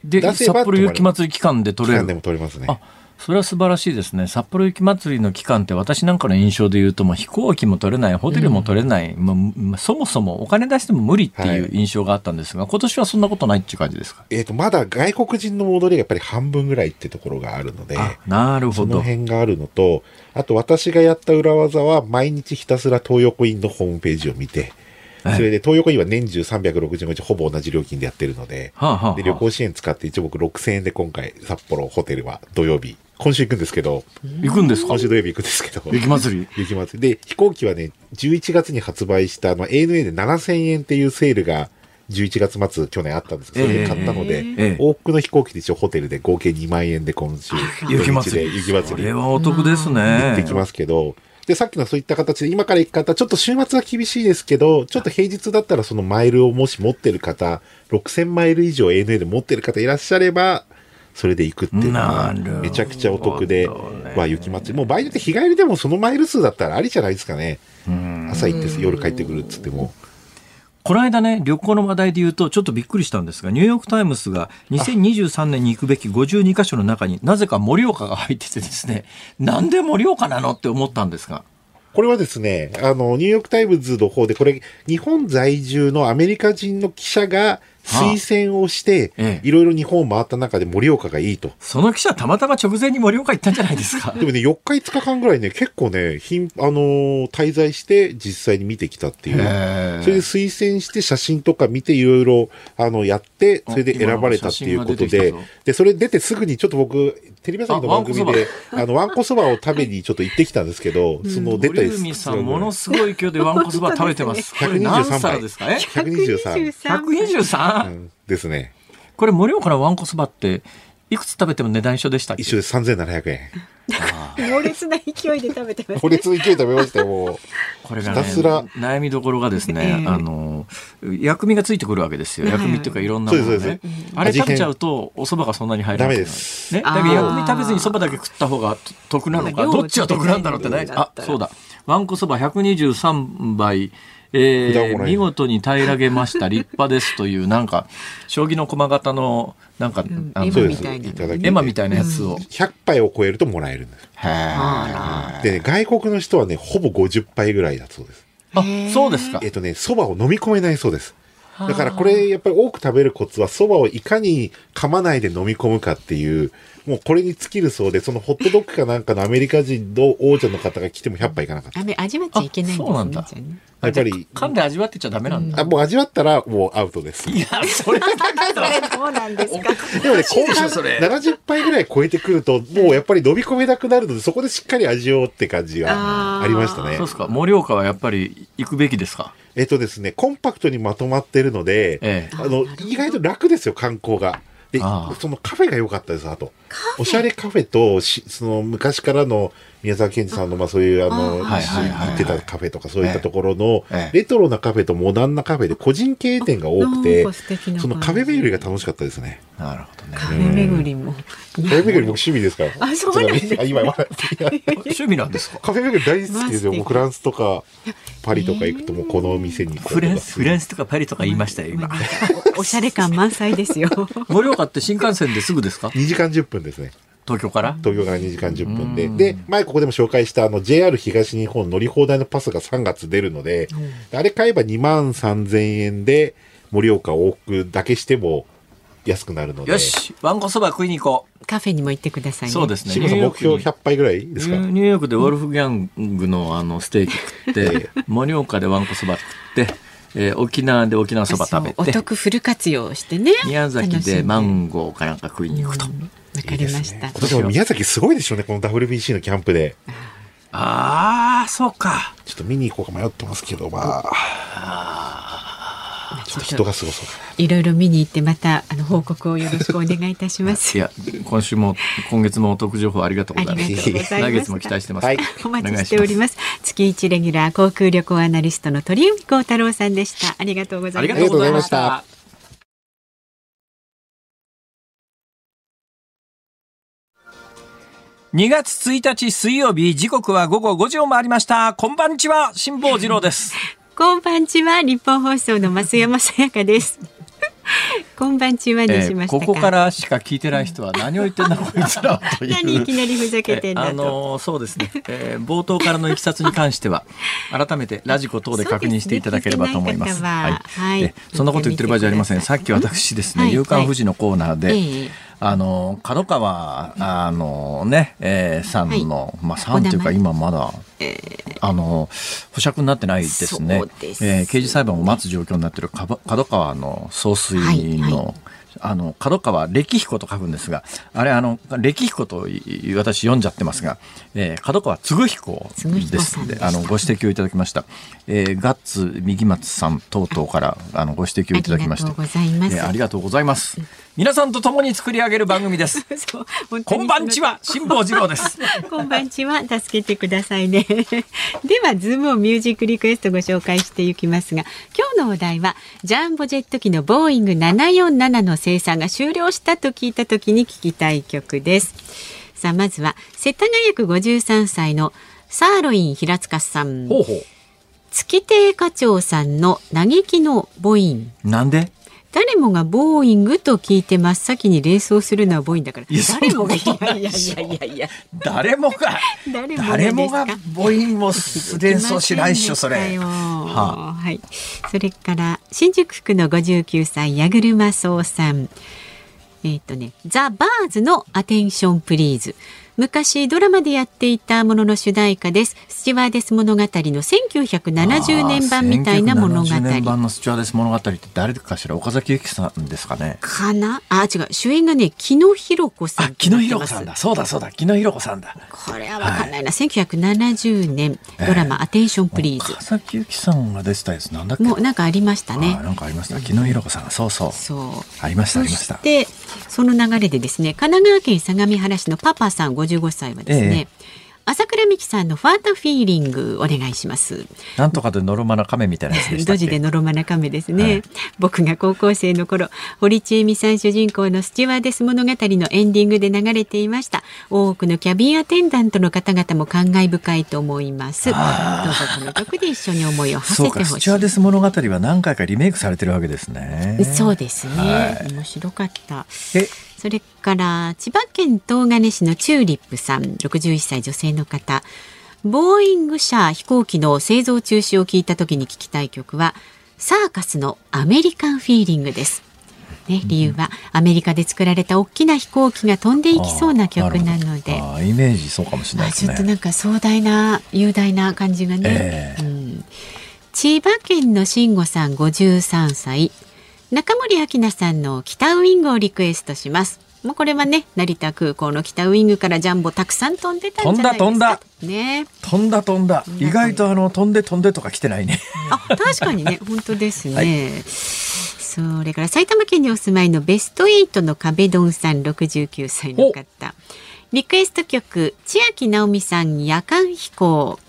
で、札幌雪まつり期間で取れる。期間でも取れますね。あそれは素晴らしいですね。札幌雪まつりの期間って私なんかの印象で言うと、もう飛行機も取れない、ホテルも取れない、うん、まあ、そもそもお金出しても無理っていう印象があったんですが、はい、今年はそんなことないっていう感じですか？えっ、ー、と、まだ外国人の戻りがやっぱり半分ぐらいってところがあるので、なるほど。その辺があるのと、あと私がやった裏技は毎日ひたすら東横インのホームページを見て、それで東横インは年中365日ほぼ同じ料金でやってるので、はあはあ、で旅行支援使って一応僕6000円で今回札幌ホテルは土曜日、今週行くんですけど、行くんですか？今週土曜日行くんですけど。雪祭り？雪祭り。で、飛行機はね、11月に発売した、まあ、ANA で7000円っていうセールが、11月末去年あったんですけど、それで買ったので、えー、往復の飛行機で一応ホテルで合計2万円で今週、雪祭り。雪祭り。これはお得ですね。行ってきますけど、で、さっきのそういった形で、今から行く方、ちょっと週末は厳しいですけど、ちょっと平日だったらそのマイルをもし持ってる方、6000マイル以上 ANA で持ってる方いらっしゃれば、それで行くっていうのが、めちゃくちゃお得で、まあ、雪まつり。もう場合によって日帰りでもそのマイル数だったらありじゃないですかね。朝行って夜帰ってくるっつっても。この間ね、旅行の話題で言うと、ちょっとびっくりしたんですが、ニューヨーク・タイムズが2023年に行くべき52カ所の中になぜか盛岡が入っててですね、なんで盛岡なのって思ったんですが。これはですね、あの、ニューヨーク・タイムズの方で、これ、日本在住のアメリカ人の記者が、推薦をして、いろいろ日本を回った中で盛岡がいいと。その記者たまたま直前に盛岡行ったんじゃないですか。でもね、4日5日間ぐらいね、結構ね、ひんあのー、滞在して実際に見てきたっていう。それで推薦して写真とか見ていろいろ、あの、やって、それで選ばれたっていうことで、で、それ出てすぐにちょっと僕、テレビ朝日の番組で、あの、わんこそばを食べにちょっと行ってきたんですけど、その出たりすさん、ものすごい勢いでわんこそば食べてます。123杯。ですか ?123。123? ですね。これ、盛岡のわんこそばって、いくつ食べても値段一緒でした一緒です。3700円。猛烈な勢いで食べてます、猛烈な勢いで食べましたよ、もう。これが、ね、悩みどころがですね、えー、あの、薬味がついてくるわけですよ。薬味っていうかいろんなものね。あれ食べちゃうと、お蕎麦がそんなに入らない。ダメです。ね。だけど薬味食べずに蕎麦だけ食った方が得なのか、どっちが得なんだろうってね。あ、そうだ。わんこそば123杯、えー、見事に平らげました、立派ですという、なんか、将棋の駒形の、なんか、うん、あの、みたいな、エマみたいなやつを。100杯を超えるともらえるんです。で、ね、外国の人はね、ほぼ50杯ぐらいだそうです。あ、そうですか。えっ、とね、蕎麦を飲み込めないそうです。だからこれ、やっぱり多く食べるコツは、蕎麦をいかに噛まないで飲み込むかっていう、もうこれに尽きるそうで、そのホットドッグかなんかのアメリカ人の王者の方が来ても100杯いかなかった。味わっちゃいけないんですね。そうなんだ。やっぱり。噛んで味わってちゃダメなんだ。あ、もう味わったらもうアウトです。いや、それだけどうなんですか。でもね、後半70杯ぐらい超えてくると、もうやっぱり飲み込めなくなるので、そこでしっかり味をって感じがありましたね。そうですか。盛岡はやっぱり行くべきですか？えっとですね、コンパクトにまとまってるので、ええ、あの、意外と楽ですよ、観光が。で、そのカフェが良かったです、あと。おしゃれカフェとし、その昔からの宮沢賢治さんの、まあそういう、あの、行ってたカフェとかそういったところの、レトロなカフェとモダンなカフェで個人経営店が多くて、そのカフェ巡りが楽しかったですね。なるほどね。カフェ巡りも。カフェ巡り僕趣味ですから。あ、そうなんですか。今、趣味なんですか？カフェ巡り大好きですよ。もうフランスとか、パリとか行くともうこのお店にフランス、フランスとかパリとか言いましたよ、今。おしゃれ感満載ですよ。盛岡って新幹線ですぐですか ?2 時間10分ですね。東京から？東京から2時間10分で。で、前ここでも紹介したあの JR 東日本乗り放題のパスが3月出るので、あれ買えば2万3000円で盛岡往復だけしても安くなるので。よし、わんこそば食いに行こう。カフェにも行ってください、ね、そうですね。目標100杯ぐらいですか？ニューヨークでウォルフギャングのあのステーキ食って、盛岡でわんこそば食って、えー、沖縄で沖縄そば食べて。お得フル活用してね。宮崎でマンゴーかなんか食いに行くと。わかりました。いいね、今年も宮崎すごいでしょうね、この WBC のキャンプで。ああ、そうか。ちょっと見に行こうか迷ってますけど、まあ。人がすごそういろいろ見に行ってまたあの報告をよろしくお願いいたします。いや今週も今月もお得情報ありがとうございます。来月も期待してます。はい、お待ちしております。月一レギュラー航空旅行アナリストの鳥海高太郎さんでした。ありがとうございました。ありがとうございました。2月1日水曜日時刻は午後5時を回りましたこんばんちは辛坊治郎です こんばんちは。日本放送の増山さやかです。こんばんちはにしました、えー、ここからしか聞いてない人は何を言ってんだこいつらという。何いきなりふざけてんだあのそうですね、えー、冒頭からのいきさつに関しては改めてラジコ等で確認していただければと思います。すね、はい、はい、そんなこと言ってる場合じゃありません。さっき私ですね、夕刊富士のコーナーで、はいあの角川あのね、えー、さんの、はい、まあさんというか今まだ、えー、あの保釈になってないですね。す。えー、刑事裁判を待つ状況になっている角川の総帥の、はいはい。あの角川歴彦と書くんですがあれあの歴彦と私読んじゃってますが、えー、角川嗣彦です。のであのご指摘をいただきました、えー、ガッツ右松さん等々からあのご指摘をいただきまして。ありがとうございます、えー、皆さんと共に作り上げる番組です。こんばんちは、辛坊治郎です。こんばんちは、助けてくださいね。では、ズームをミュージックリクエストご紹介していきますが、今日のお題は、ジャンボジェット機のボーイング747の生産が終了したと聞いた時に聞きたい曲です。さあ、まずは、世田谷区53歳のサーロイン平塚さん。ほうほう月亭可朝さんの嘆きのボイン。なんで？誰もがボーイングと聞いて真っ先に連想するのはボインだから。誰もがいやいやいやいやいや。誰もが誰もがボインも連想しないっしょそれ。ははい。それから新宿区の59歳矢車草さん。えっ、ー、とね、ザ・バーズのアテンションプリーズ。昔ドラマでやっていたものの主題歌です。スチュワーデス物語の1970年版みたいな物語。1970年版のスチュワーデス物語って誰かしら？岡崎由紀さんですかね。かな？あ違う。主演がね木野博子さん木野博子さんだ。そうだそうだ。木野博子さんだ。これはわかんないな、はい、1970年ドラマ、えー、アテンションプリーズ岡崎由紀さんが出てたやつなんだっけ？もうなんかありましたね。なんかありました。木野博子さんそうそう。そう。ありましたありました。でその流れでですね神奈川県相模原市のパパさん55歳はですね、ええ朝倉美希さんのファートフィーリングお願いします。なんとかでノロマな亀みたいなやつでした ドジでノロマな亀ですね、はい、僕が高校生の頃、堀ちえみさん主人公のスチュワーデス物語のエンディングで流れていました。多くのキャビンアテンダントの方々も感慨深いと思います。どうぞこの曲で一緒に思いを馳せてほしい。スチュワーデス物語は何回かリメイクされてるわけですね。そうですね。はい、面白かった。えそれから千葉県東金市のチューリップさん61歳女性の方。ボーイング社飛行機の製造中止を聞いた時に聞きたい曲はサーカスのアメリカンフィーリングです。ね、理由はアメリカで作られた大きな飛行機が飛んでいきそうな曲なので。イメージそうかもしれないですね。ちょっとなんか壮大な雄大な感じがね、えーうん、千葉県の慎吾さん53歳中森明菜さんの北ウイングをリクエストします。もうこれはね成田空港の北ウイングからジャンボたくさん飛んでたんじゃないですか。飛んだ飛んだ。ね。飛んだ飛んだ。意外とあの飛んで飛んでとか来てないね。あ確かにね。本当ですね、はい、それから埼玉県にお住まいのベストエイトの壁ドンさん69歳の方。リクエスト曲千秋直美さん夜間飛行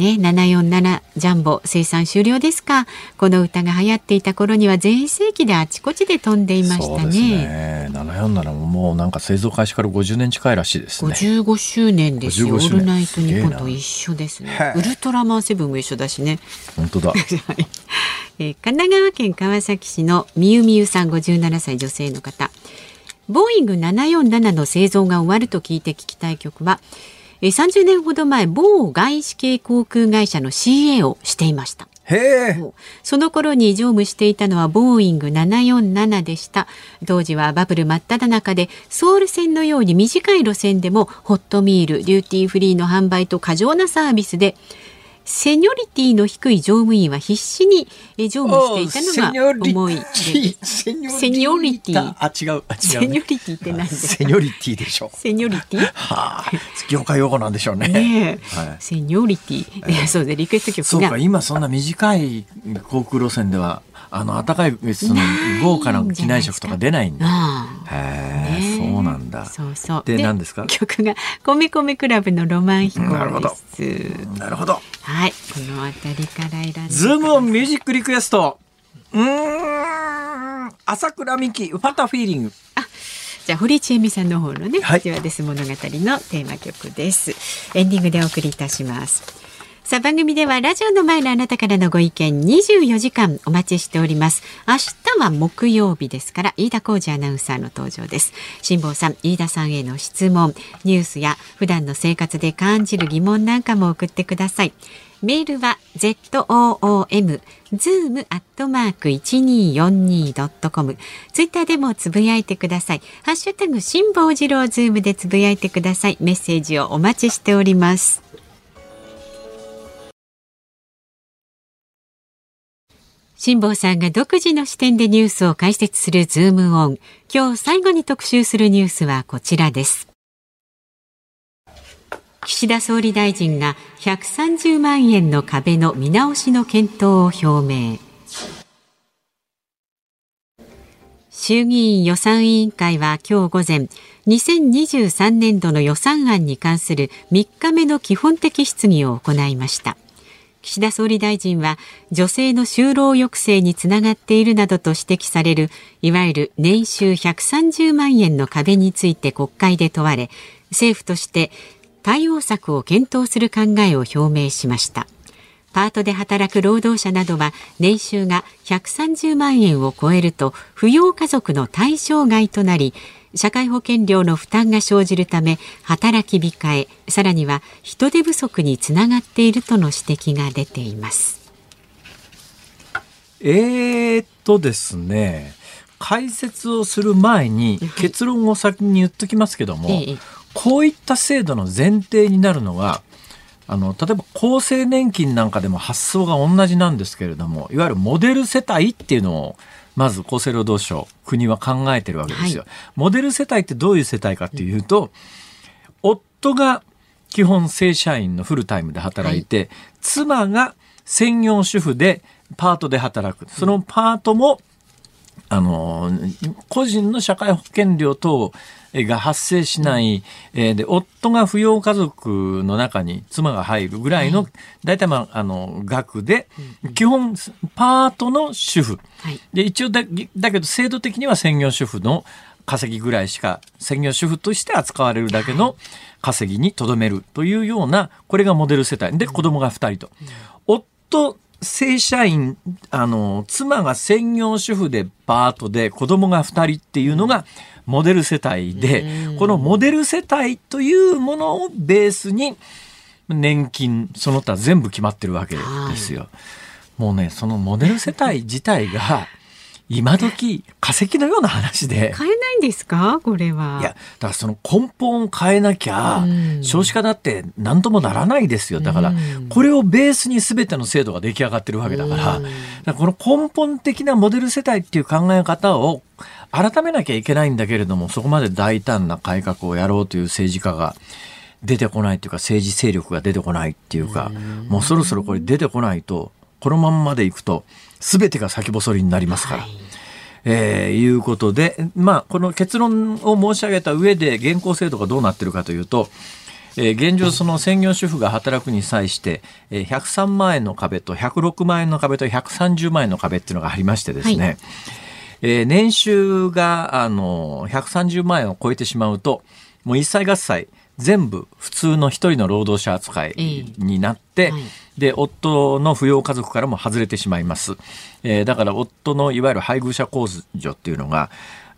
ね、747ジャンボ生産終了ですか。この歌が流行っていた頃には全盛期であちこちで飛んでいましたね。ね747ももうなんか製造開始から50年近いらしいですね。55周年ですよ。オールナイトニッポンと一緒ですね。ウルトラマンセブンも一緒だしね。本当だ。えー、神奈川県川崎市のみゆみゆさん57歳女性の方。ボーイング747の製造が終わると聞いて聞きたい曲は30年ほど前某外資系航空会社の CA をしていました。その頃に乗務していたのはボーイング747でした。当時はバブル真っ只中でソウル線のように短い路線でもホットミールデューティーフリーの販売と過剰なサービスでセニョリティの低い乗務員は必死に乗務していたのが思い出セニョリティ。あ違うセニョリティって何ですかセニョリティでしょ。セニョリティ？はあ業界用語なんでしょうね。ね、はい、セニョリティ、そうでリクエスト曲そうか今そんな短い航空路線ではあの暖かいその豪華な機内食とか出ないんだ。へえ、そうなんだ。そうそう。で何ですか？曲が米米クラブのロマン飛行なるほど。なるほど。はい、この辺りから選んで。ズームオンミュージックリクエスト。うん、朝倉美希ファタフィーリング。あ。じゃあ堀ちえみさんの方のね、はい、ではです物語のテーマ曲です。エンディングでお送りいたします。さあ番組ではラジオの前のあなたからのご意見24時間お待ちしております明日は木曜日ですから飯田浩二アナウンサーの登場です辛坊さん飯田さんへの質問ニュースや普段の生活で感じる疑問なんかも送ってくださいメールは z o o m zoom アットマーク一二四二ドットコム。ツイッターでもつぶやいてください。ハッシュタグ辛坊治郎ズームでつぶやいてください。メッセージをお待ちしております。辛坊さんが独自の視点でニュースを解説するズームオン。今日最後に特集するニュースはこちらです。岸田総理大臣が130万円の壁の見直しの検討を表明。衆議院予算委員会は今日午前2023年度の予算案に関する3日目の基本的質疑を行いました岸田総理大臣は女性の就労抑制につながっているなどと指摘されるいわゆる年収130万円の壁について国会で問われ政府として対応策を検討する考えを表明しました。パートで働く労働者などは年収が130万円を超えると扶養家族の対象外となり社会保険料の負担が生じるため働き控えさらには人手不足につながっているとの指摘が出ています。えー、っとですね解説をする前に結論を先に言っときますけども、はい、こういった制度の前提になるのがあの例えば厚生年金なんかでも発想が同じなんですけれどもいわゆるモデル世帯っていうのをまず厚生労働省国は考えてるわけですよ、はい、モデル世帯ってどういう世帯かっていうと、うん、夫が基本正社員のフルタイムで働いて、はい、妻が専業主婦でパートで働く。そのパートもあの個人の社会保険料等が発生しない、えー、で夫が扶養家族の中に妻が入るぐらいの、大体まああの額で、基本パートの主婦、で一応だだけど制度的には専業主婦の稼ぎぐらいしか専業主婦として扱われるだけの稼ぎにとどめるというようなこれがモデル世帯。で子供が2人と。夫正社員、あの、妻が専業主婦でパートで子供が2人っていうのがモデル世帯で、このモデル世帯というものをベースに年金、その他全部決まってるわけですよ。もうね、そのモデル世帯自体が、今時化石のような話で。変えないんですか？これは。いやだからその根本を変えなきゃ、少子化だって何ともならないですよ。だから、これをベースに全ての制度が出来上がってるわけだから,、からこの根本的なモデル世帯っていう考え方を改めなきゃいけないんだけれどもそこまで大胆な改革をやろうという政治家が出てこないというか政治勢力が出てこないっていうかもうそろそろこれ出てこないとこのまんまでいくと全てが先細りになりますから。はいえー、いうことで、まあ、この結論を申し上げた上で現行制度がどうなっているかというと、えー、現状その専業主婦が働くに際して、えー、103万円の壁と106万円の壁と130万円の壁っていうのがありましてですね、はい、えー、年収があの130万円を超えてしまうともう一切合切全部普通の一人の労働者扱いになって、はい、で夫の扶養家族からも外れてしまいます、えー、だから夫のいわゆる配偶者控除っていうのが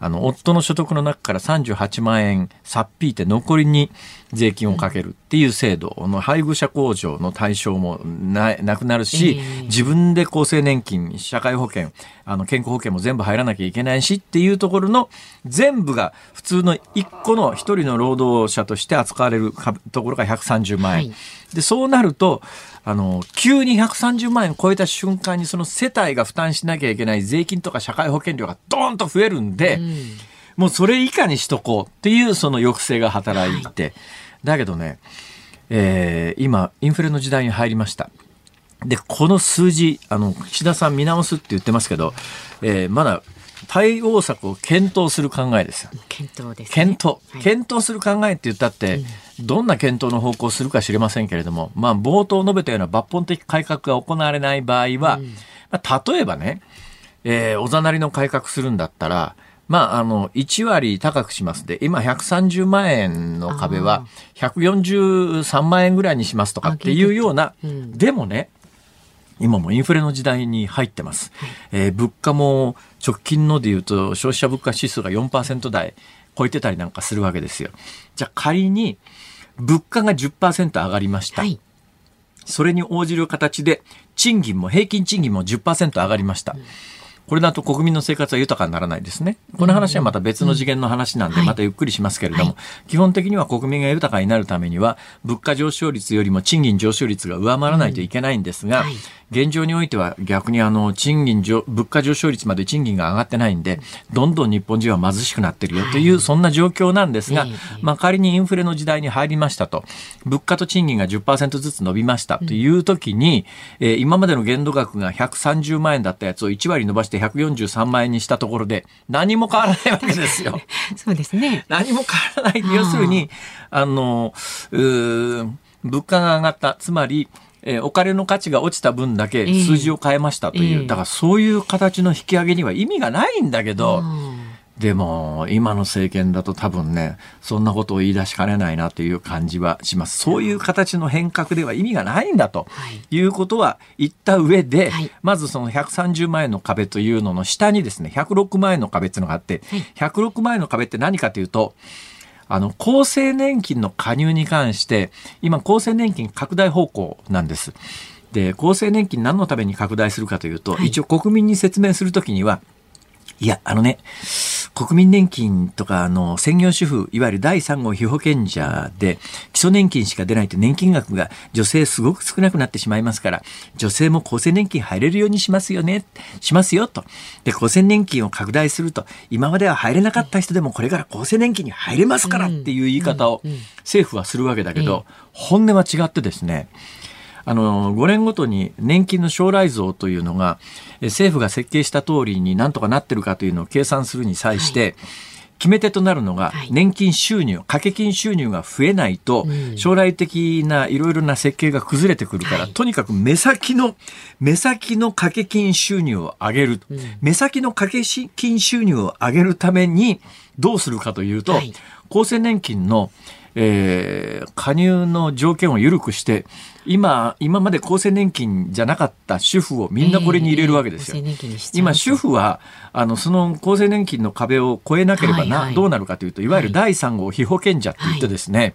あの夫の所得の中から38万円さっぴいて残りに税金をかけるっていう制度の配偶者控除の対象もなくなるし、自分で厚生年金社会保険あの健康保険も全部入らなきゃいけないしっていうところの全部が普通の1個の1人の労働者として扱われるところが130万円。はい、でそうなるとあの急に130万円超えた瞬間にその世帯が負担しなきゃいけない税金とか社会保険料がドーンと増えるんで、うん、もうそれ以下にしとこうっていうその抑制が働いて、はい、だけどね、えー、今インフレの時代に入りました。でこの数字あの岸田さん見直すって言ってますけど、えー、まだ対応策を検討する考えですよ。検討です、ね、検討、はい、検討する考えって言ったって、うん、どんな検討の方向をするか知れませんけれども、まあ、冒頭述べたような抜本的改革が行われない場合は、うん、まあ、例えばね、えー、おざなりの改革するんだったら、まあ、あの、1割高くします。で、今130万円の壁は143万円ぐらいにしますとかっていうような、うん、でもね、今もインフレの時代に入ってます。はい、えー、物価も直近ので言うと消費者物価指数が4%台超えてたりなんかするわけですよ。じゃあ仮に物価が10%上がりました。はい、それに応じる形で賃金も平均賃金も10%上がりました。うんこれだと国民の生活は豊かにならないですね。この話はまた別の次元の話なんで、またゆっくりしますけれども、基本的には国民が豊かになるためには、物価上昇率よりも賃金上昇率が上回らないといけないんですが、現状においては逆にあの賃金上物価上昇率まで賃金が上がってないんでどんどん日本人は貧しくなってるよという、そんな状況なんですが、まあ、仮にインフレの時代に入りましたと物価と賃金が10%ずつ伸びましたという時に、えー、今までの限度額が130万円だったやつを1割伸ばして143万円にしたところで何も変わらないわけですよ。そうですね。何も変わらない。要するに、あの、物価が上がった。つまり、えー、お金の価値が落ちた分だけ数字を変えましたという、えー、だからそういう形の引き上げには意味がないんだけど、でも、今の政権だと多分ね、そんなことを言い出しかねないなという感じはします。そういう形の変革では意味がないんだとい。うことは言った上で、はい、まずその130万円の壁というのの下にですね、106万円の壁っていうのがあって、はい、106万円の壁って何かというと、あの、厚生年金の加入に関して、今、厚生年金拡大方向なんです。で、厚生年金何のために拡大するかというと、はい、一応国民に説明するときには、いや、あのね、国民年金とか、あの、専業主婦、いわゆる第3号被保険者で、基礎年金しか出ないと年金額が女性すごく少なくなってしまいますから、女性も厚生年金入れるようにしますよね、しますよ、と。で、厚生年金を拡大すると、今までは入れなかった人でもこれから厚生年金に入れますからっていう言い方を政府はするわけだけど、本音は違ってですね、あの5年ごとに年金の将来像というのが政府が設計した通りになんとかなってるかというのを計算するに際して、はい。決め手となるのが年金収入、掛け金収入が増えないと将来的ないろいろな設計が崩れてくるから、とにかく目先の目先の掛け金収入を上げる、目先の掛け金収入を上げるためにどうするかというと、厚生年金のえー、加入の条件を緩くして、今、今まで厚生年金じゃなかった主婦をみんなこれに入れるわけですよ。えー、今、主婦は、あの、その厚生年金の壁を越えなければな、はいはい、どうなるかというと、いわゆる第3号被保険者って言ってですね、はい、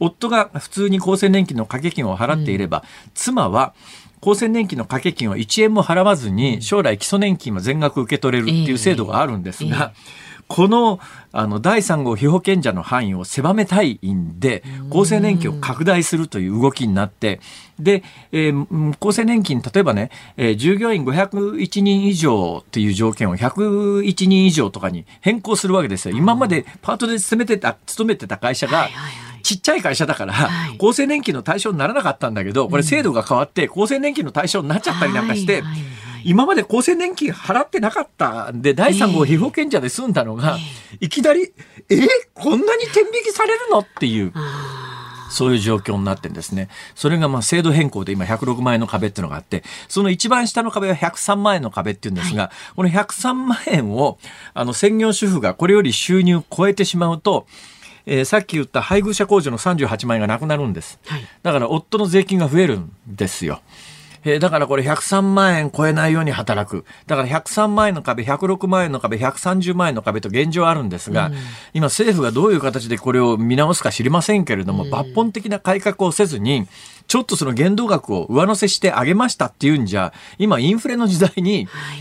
夫が普通に厚生年金の掛け金を払っていれば、うん、妻は、厚生年金の掛け金を1円も払わずに、将来基礎年金も全額受け取れるっていう制度があるんですが、えーえーこのあの第3号被保険者の範囲を狭めたいんで厚生年金を拡大するという動きになってで、えー、厚生年金例えばね、えー、従業員501人以上っていう条件を101人以上とかに変更するわけですよ。今までパートで勤めてた勤めてた会社が、ちっちゃい会社だから、はい、厚生年金の対象にならなかったんだけど、これ制度が変わって、厚生年金の対象になっちゃったりなんかして、はいはいはい今まで厚生年金払ってなかったんで、第3号被保険者で済んだのが、いきなり、えー、こんなに天引きされるのっていう。そういう状況になってんですね。それがまあ制度変更で今106万円の壁っていうのがあって、その一番下の壁は103万円の壁っていうんですが、はい、この103万円を、あの、専業主婦がこれより収入を超えてしまうと、えー、さっき言った配偶者控除の38万円がなくなるんです。はい、だから夫の税金が増えるんですよ。えー、だからこれ103万円超えないように働く。だから103万円の壁、106万円の壁、130万円の壁と現状あるんですが、うん、今政府がどういう形でこれを見直すか知りませんけれども、うん、抜本的な改革をせずに、ちょっとその限度額を上乗せしてあげましたっていうんじゃ、今インフレの時代に、は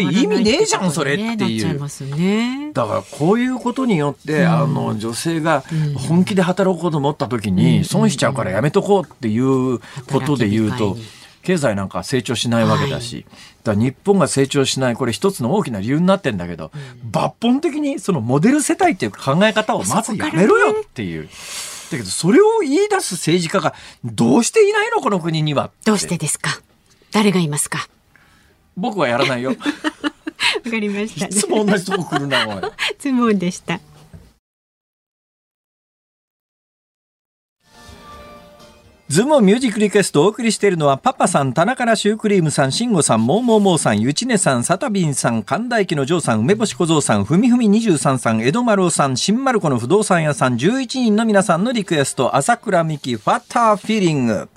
い、意味ねえじゃん、それっていう。ね、だからこういうことによって、うん、あの、女性が本気で働こうと思った時に、損しちゃうからやめとこうっていうことで言うと、経済なんか成長しないわけだし、はい、だ日本が成長しないこれ一つの大きな理由になってんだけど、うん、抜本的にそのモデル世帯っていう考え方をまずやめろよっていう。だけどそれを言い出す政治家がどうしていないのこの国には？どうしてですか？誰がいますか？僕はやらないよ。わかりました、ね、いつも同じとこ来るな、おい。質問でした。ズームミュージックリクエストをお送りしているのは、パパさん、田中らシュークリームさん、慎吾さん、モーモーモーさん、ゆちねさん、サタビンさん、神田駅のジョーさん、梅干し小僧さん、ふみふみ23さん、江戸丸さん、新丸子の不動産屋さん、11人の皆さんのリクエスト、朝倉美希、ファッターフィーリング。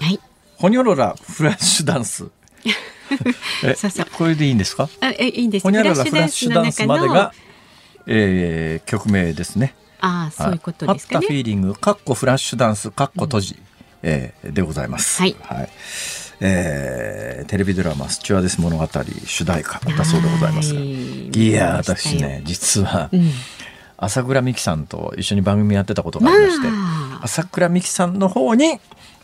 はい。ホニョロラ、フラッシュダンス。えそうそうこれでいいんですか？あえいいんですホニャララフラッシュダンスまでが、えー、曲名ですね。あそういうことですかね。フィーリング、かっこフラッシュダンス、かっこ閉じ、うん、えー、でございます。はい。はい。えー、テレビドラマ「スチュワーデス物語」主題歌だそうでございますが。い。や私ね実は、うん、朝倉美樹さんと一緒に番組やってたことがありまして、まあ、朝倉美樹さんの方に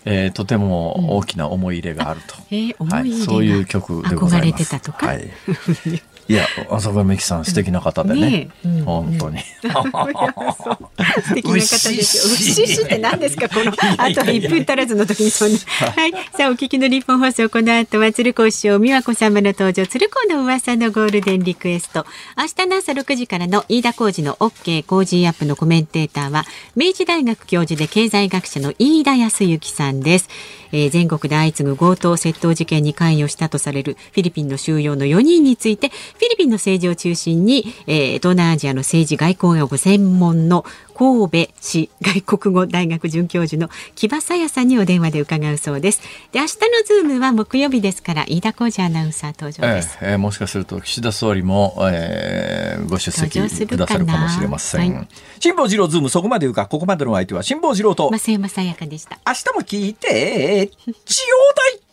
えー、とても大きな思い入れがあると、うん、えー、はい、そういう曲でございます。憧れてたとか、はい いや、浅川美樹さん素敵な方でね。本当に。素敵な方ですよ。うししって何ですかこの、あと1分足らずの時にそんな。はい。さあ、お聞きの日本放送、この後は鶴子師匠、美和子様の登場、鶴子の噂のゴールデンリクエスト。明日の朝6時からの飯田浩二の OK 工事アップのコメンテーターは、明治大学教授で経済学者の飯田康之さんです。えー、全国で相次ぐ強盗窃盗事件に関与したとされるフィリピンの収容の4人について、フィリピンの政治を中心に、えー、東南アジアの政治外交がご専門の神戸市外国語大学准教授の木場沙也さんにお電話で伺うそうです。で、明日のズームは木曜日ですから、飯田浩二アナウンサー登場です。えー、えー、もしかすると岸田総理も、えー、ご出席くださるかもしれません。はい、辛坊治郎ズームそこまで言うか、ここまでの相手は辛坊治郎と増山さやかでした。明日も聞いて、ちょうだい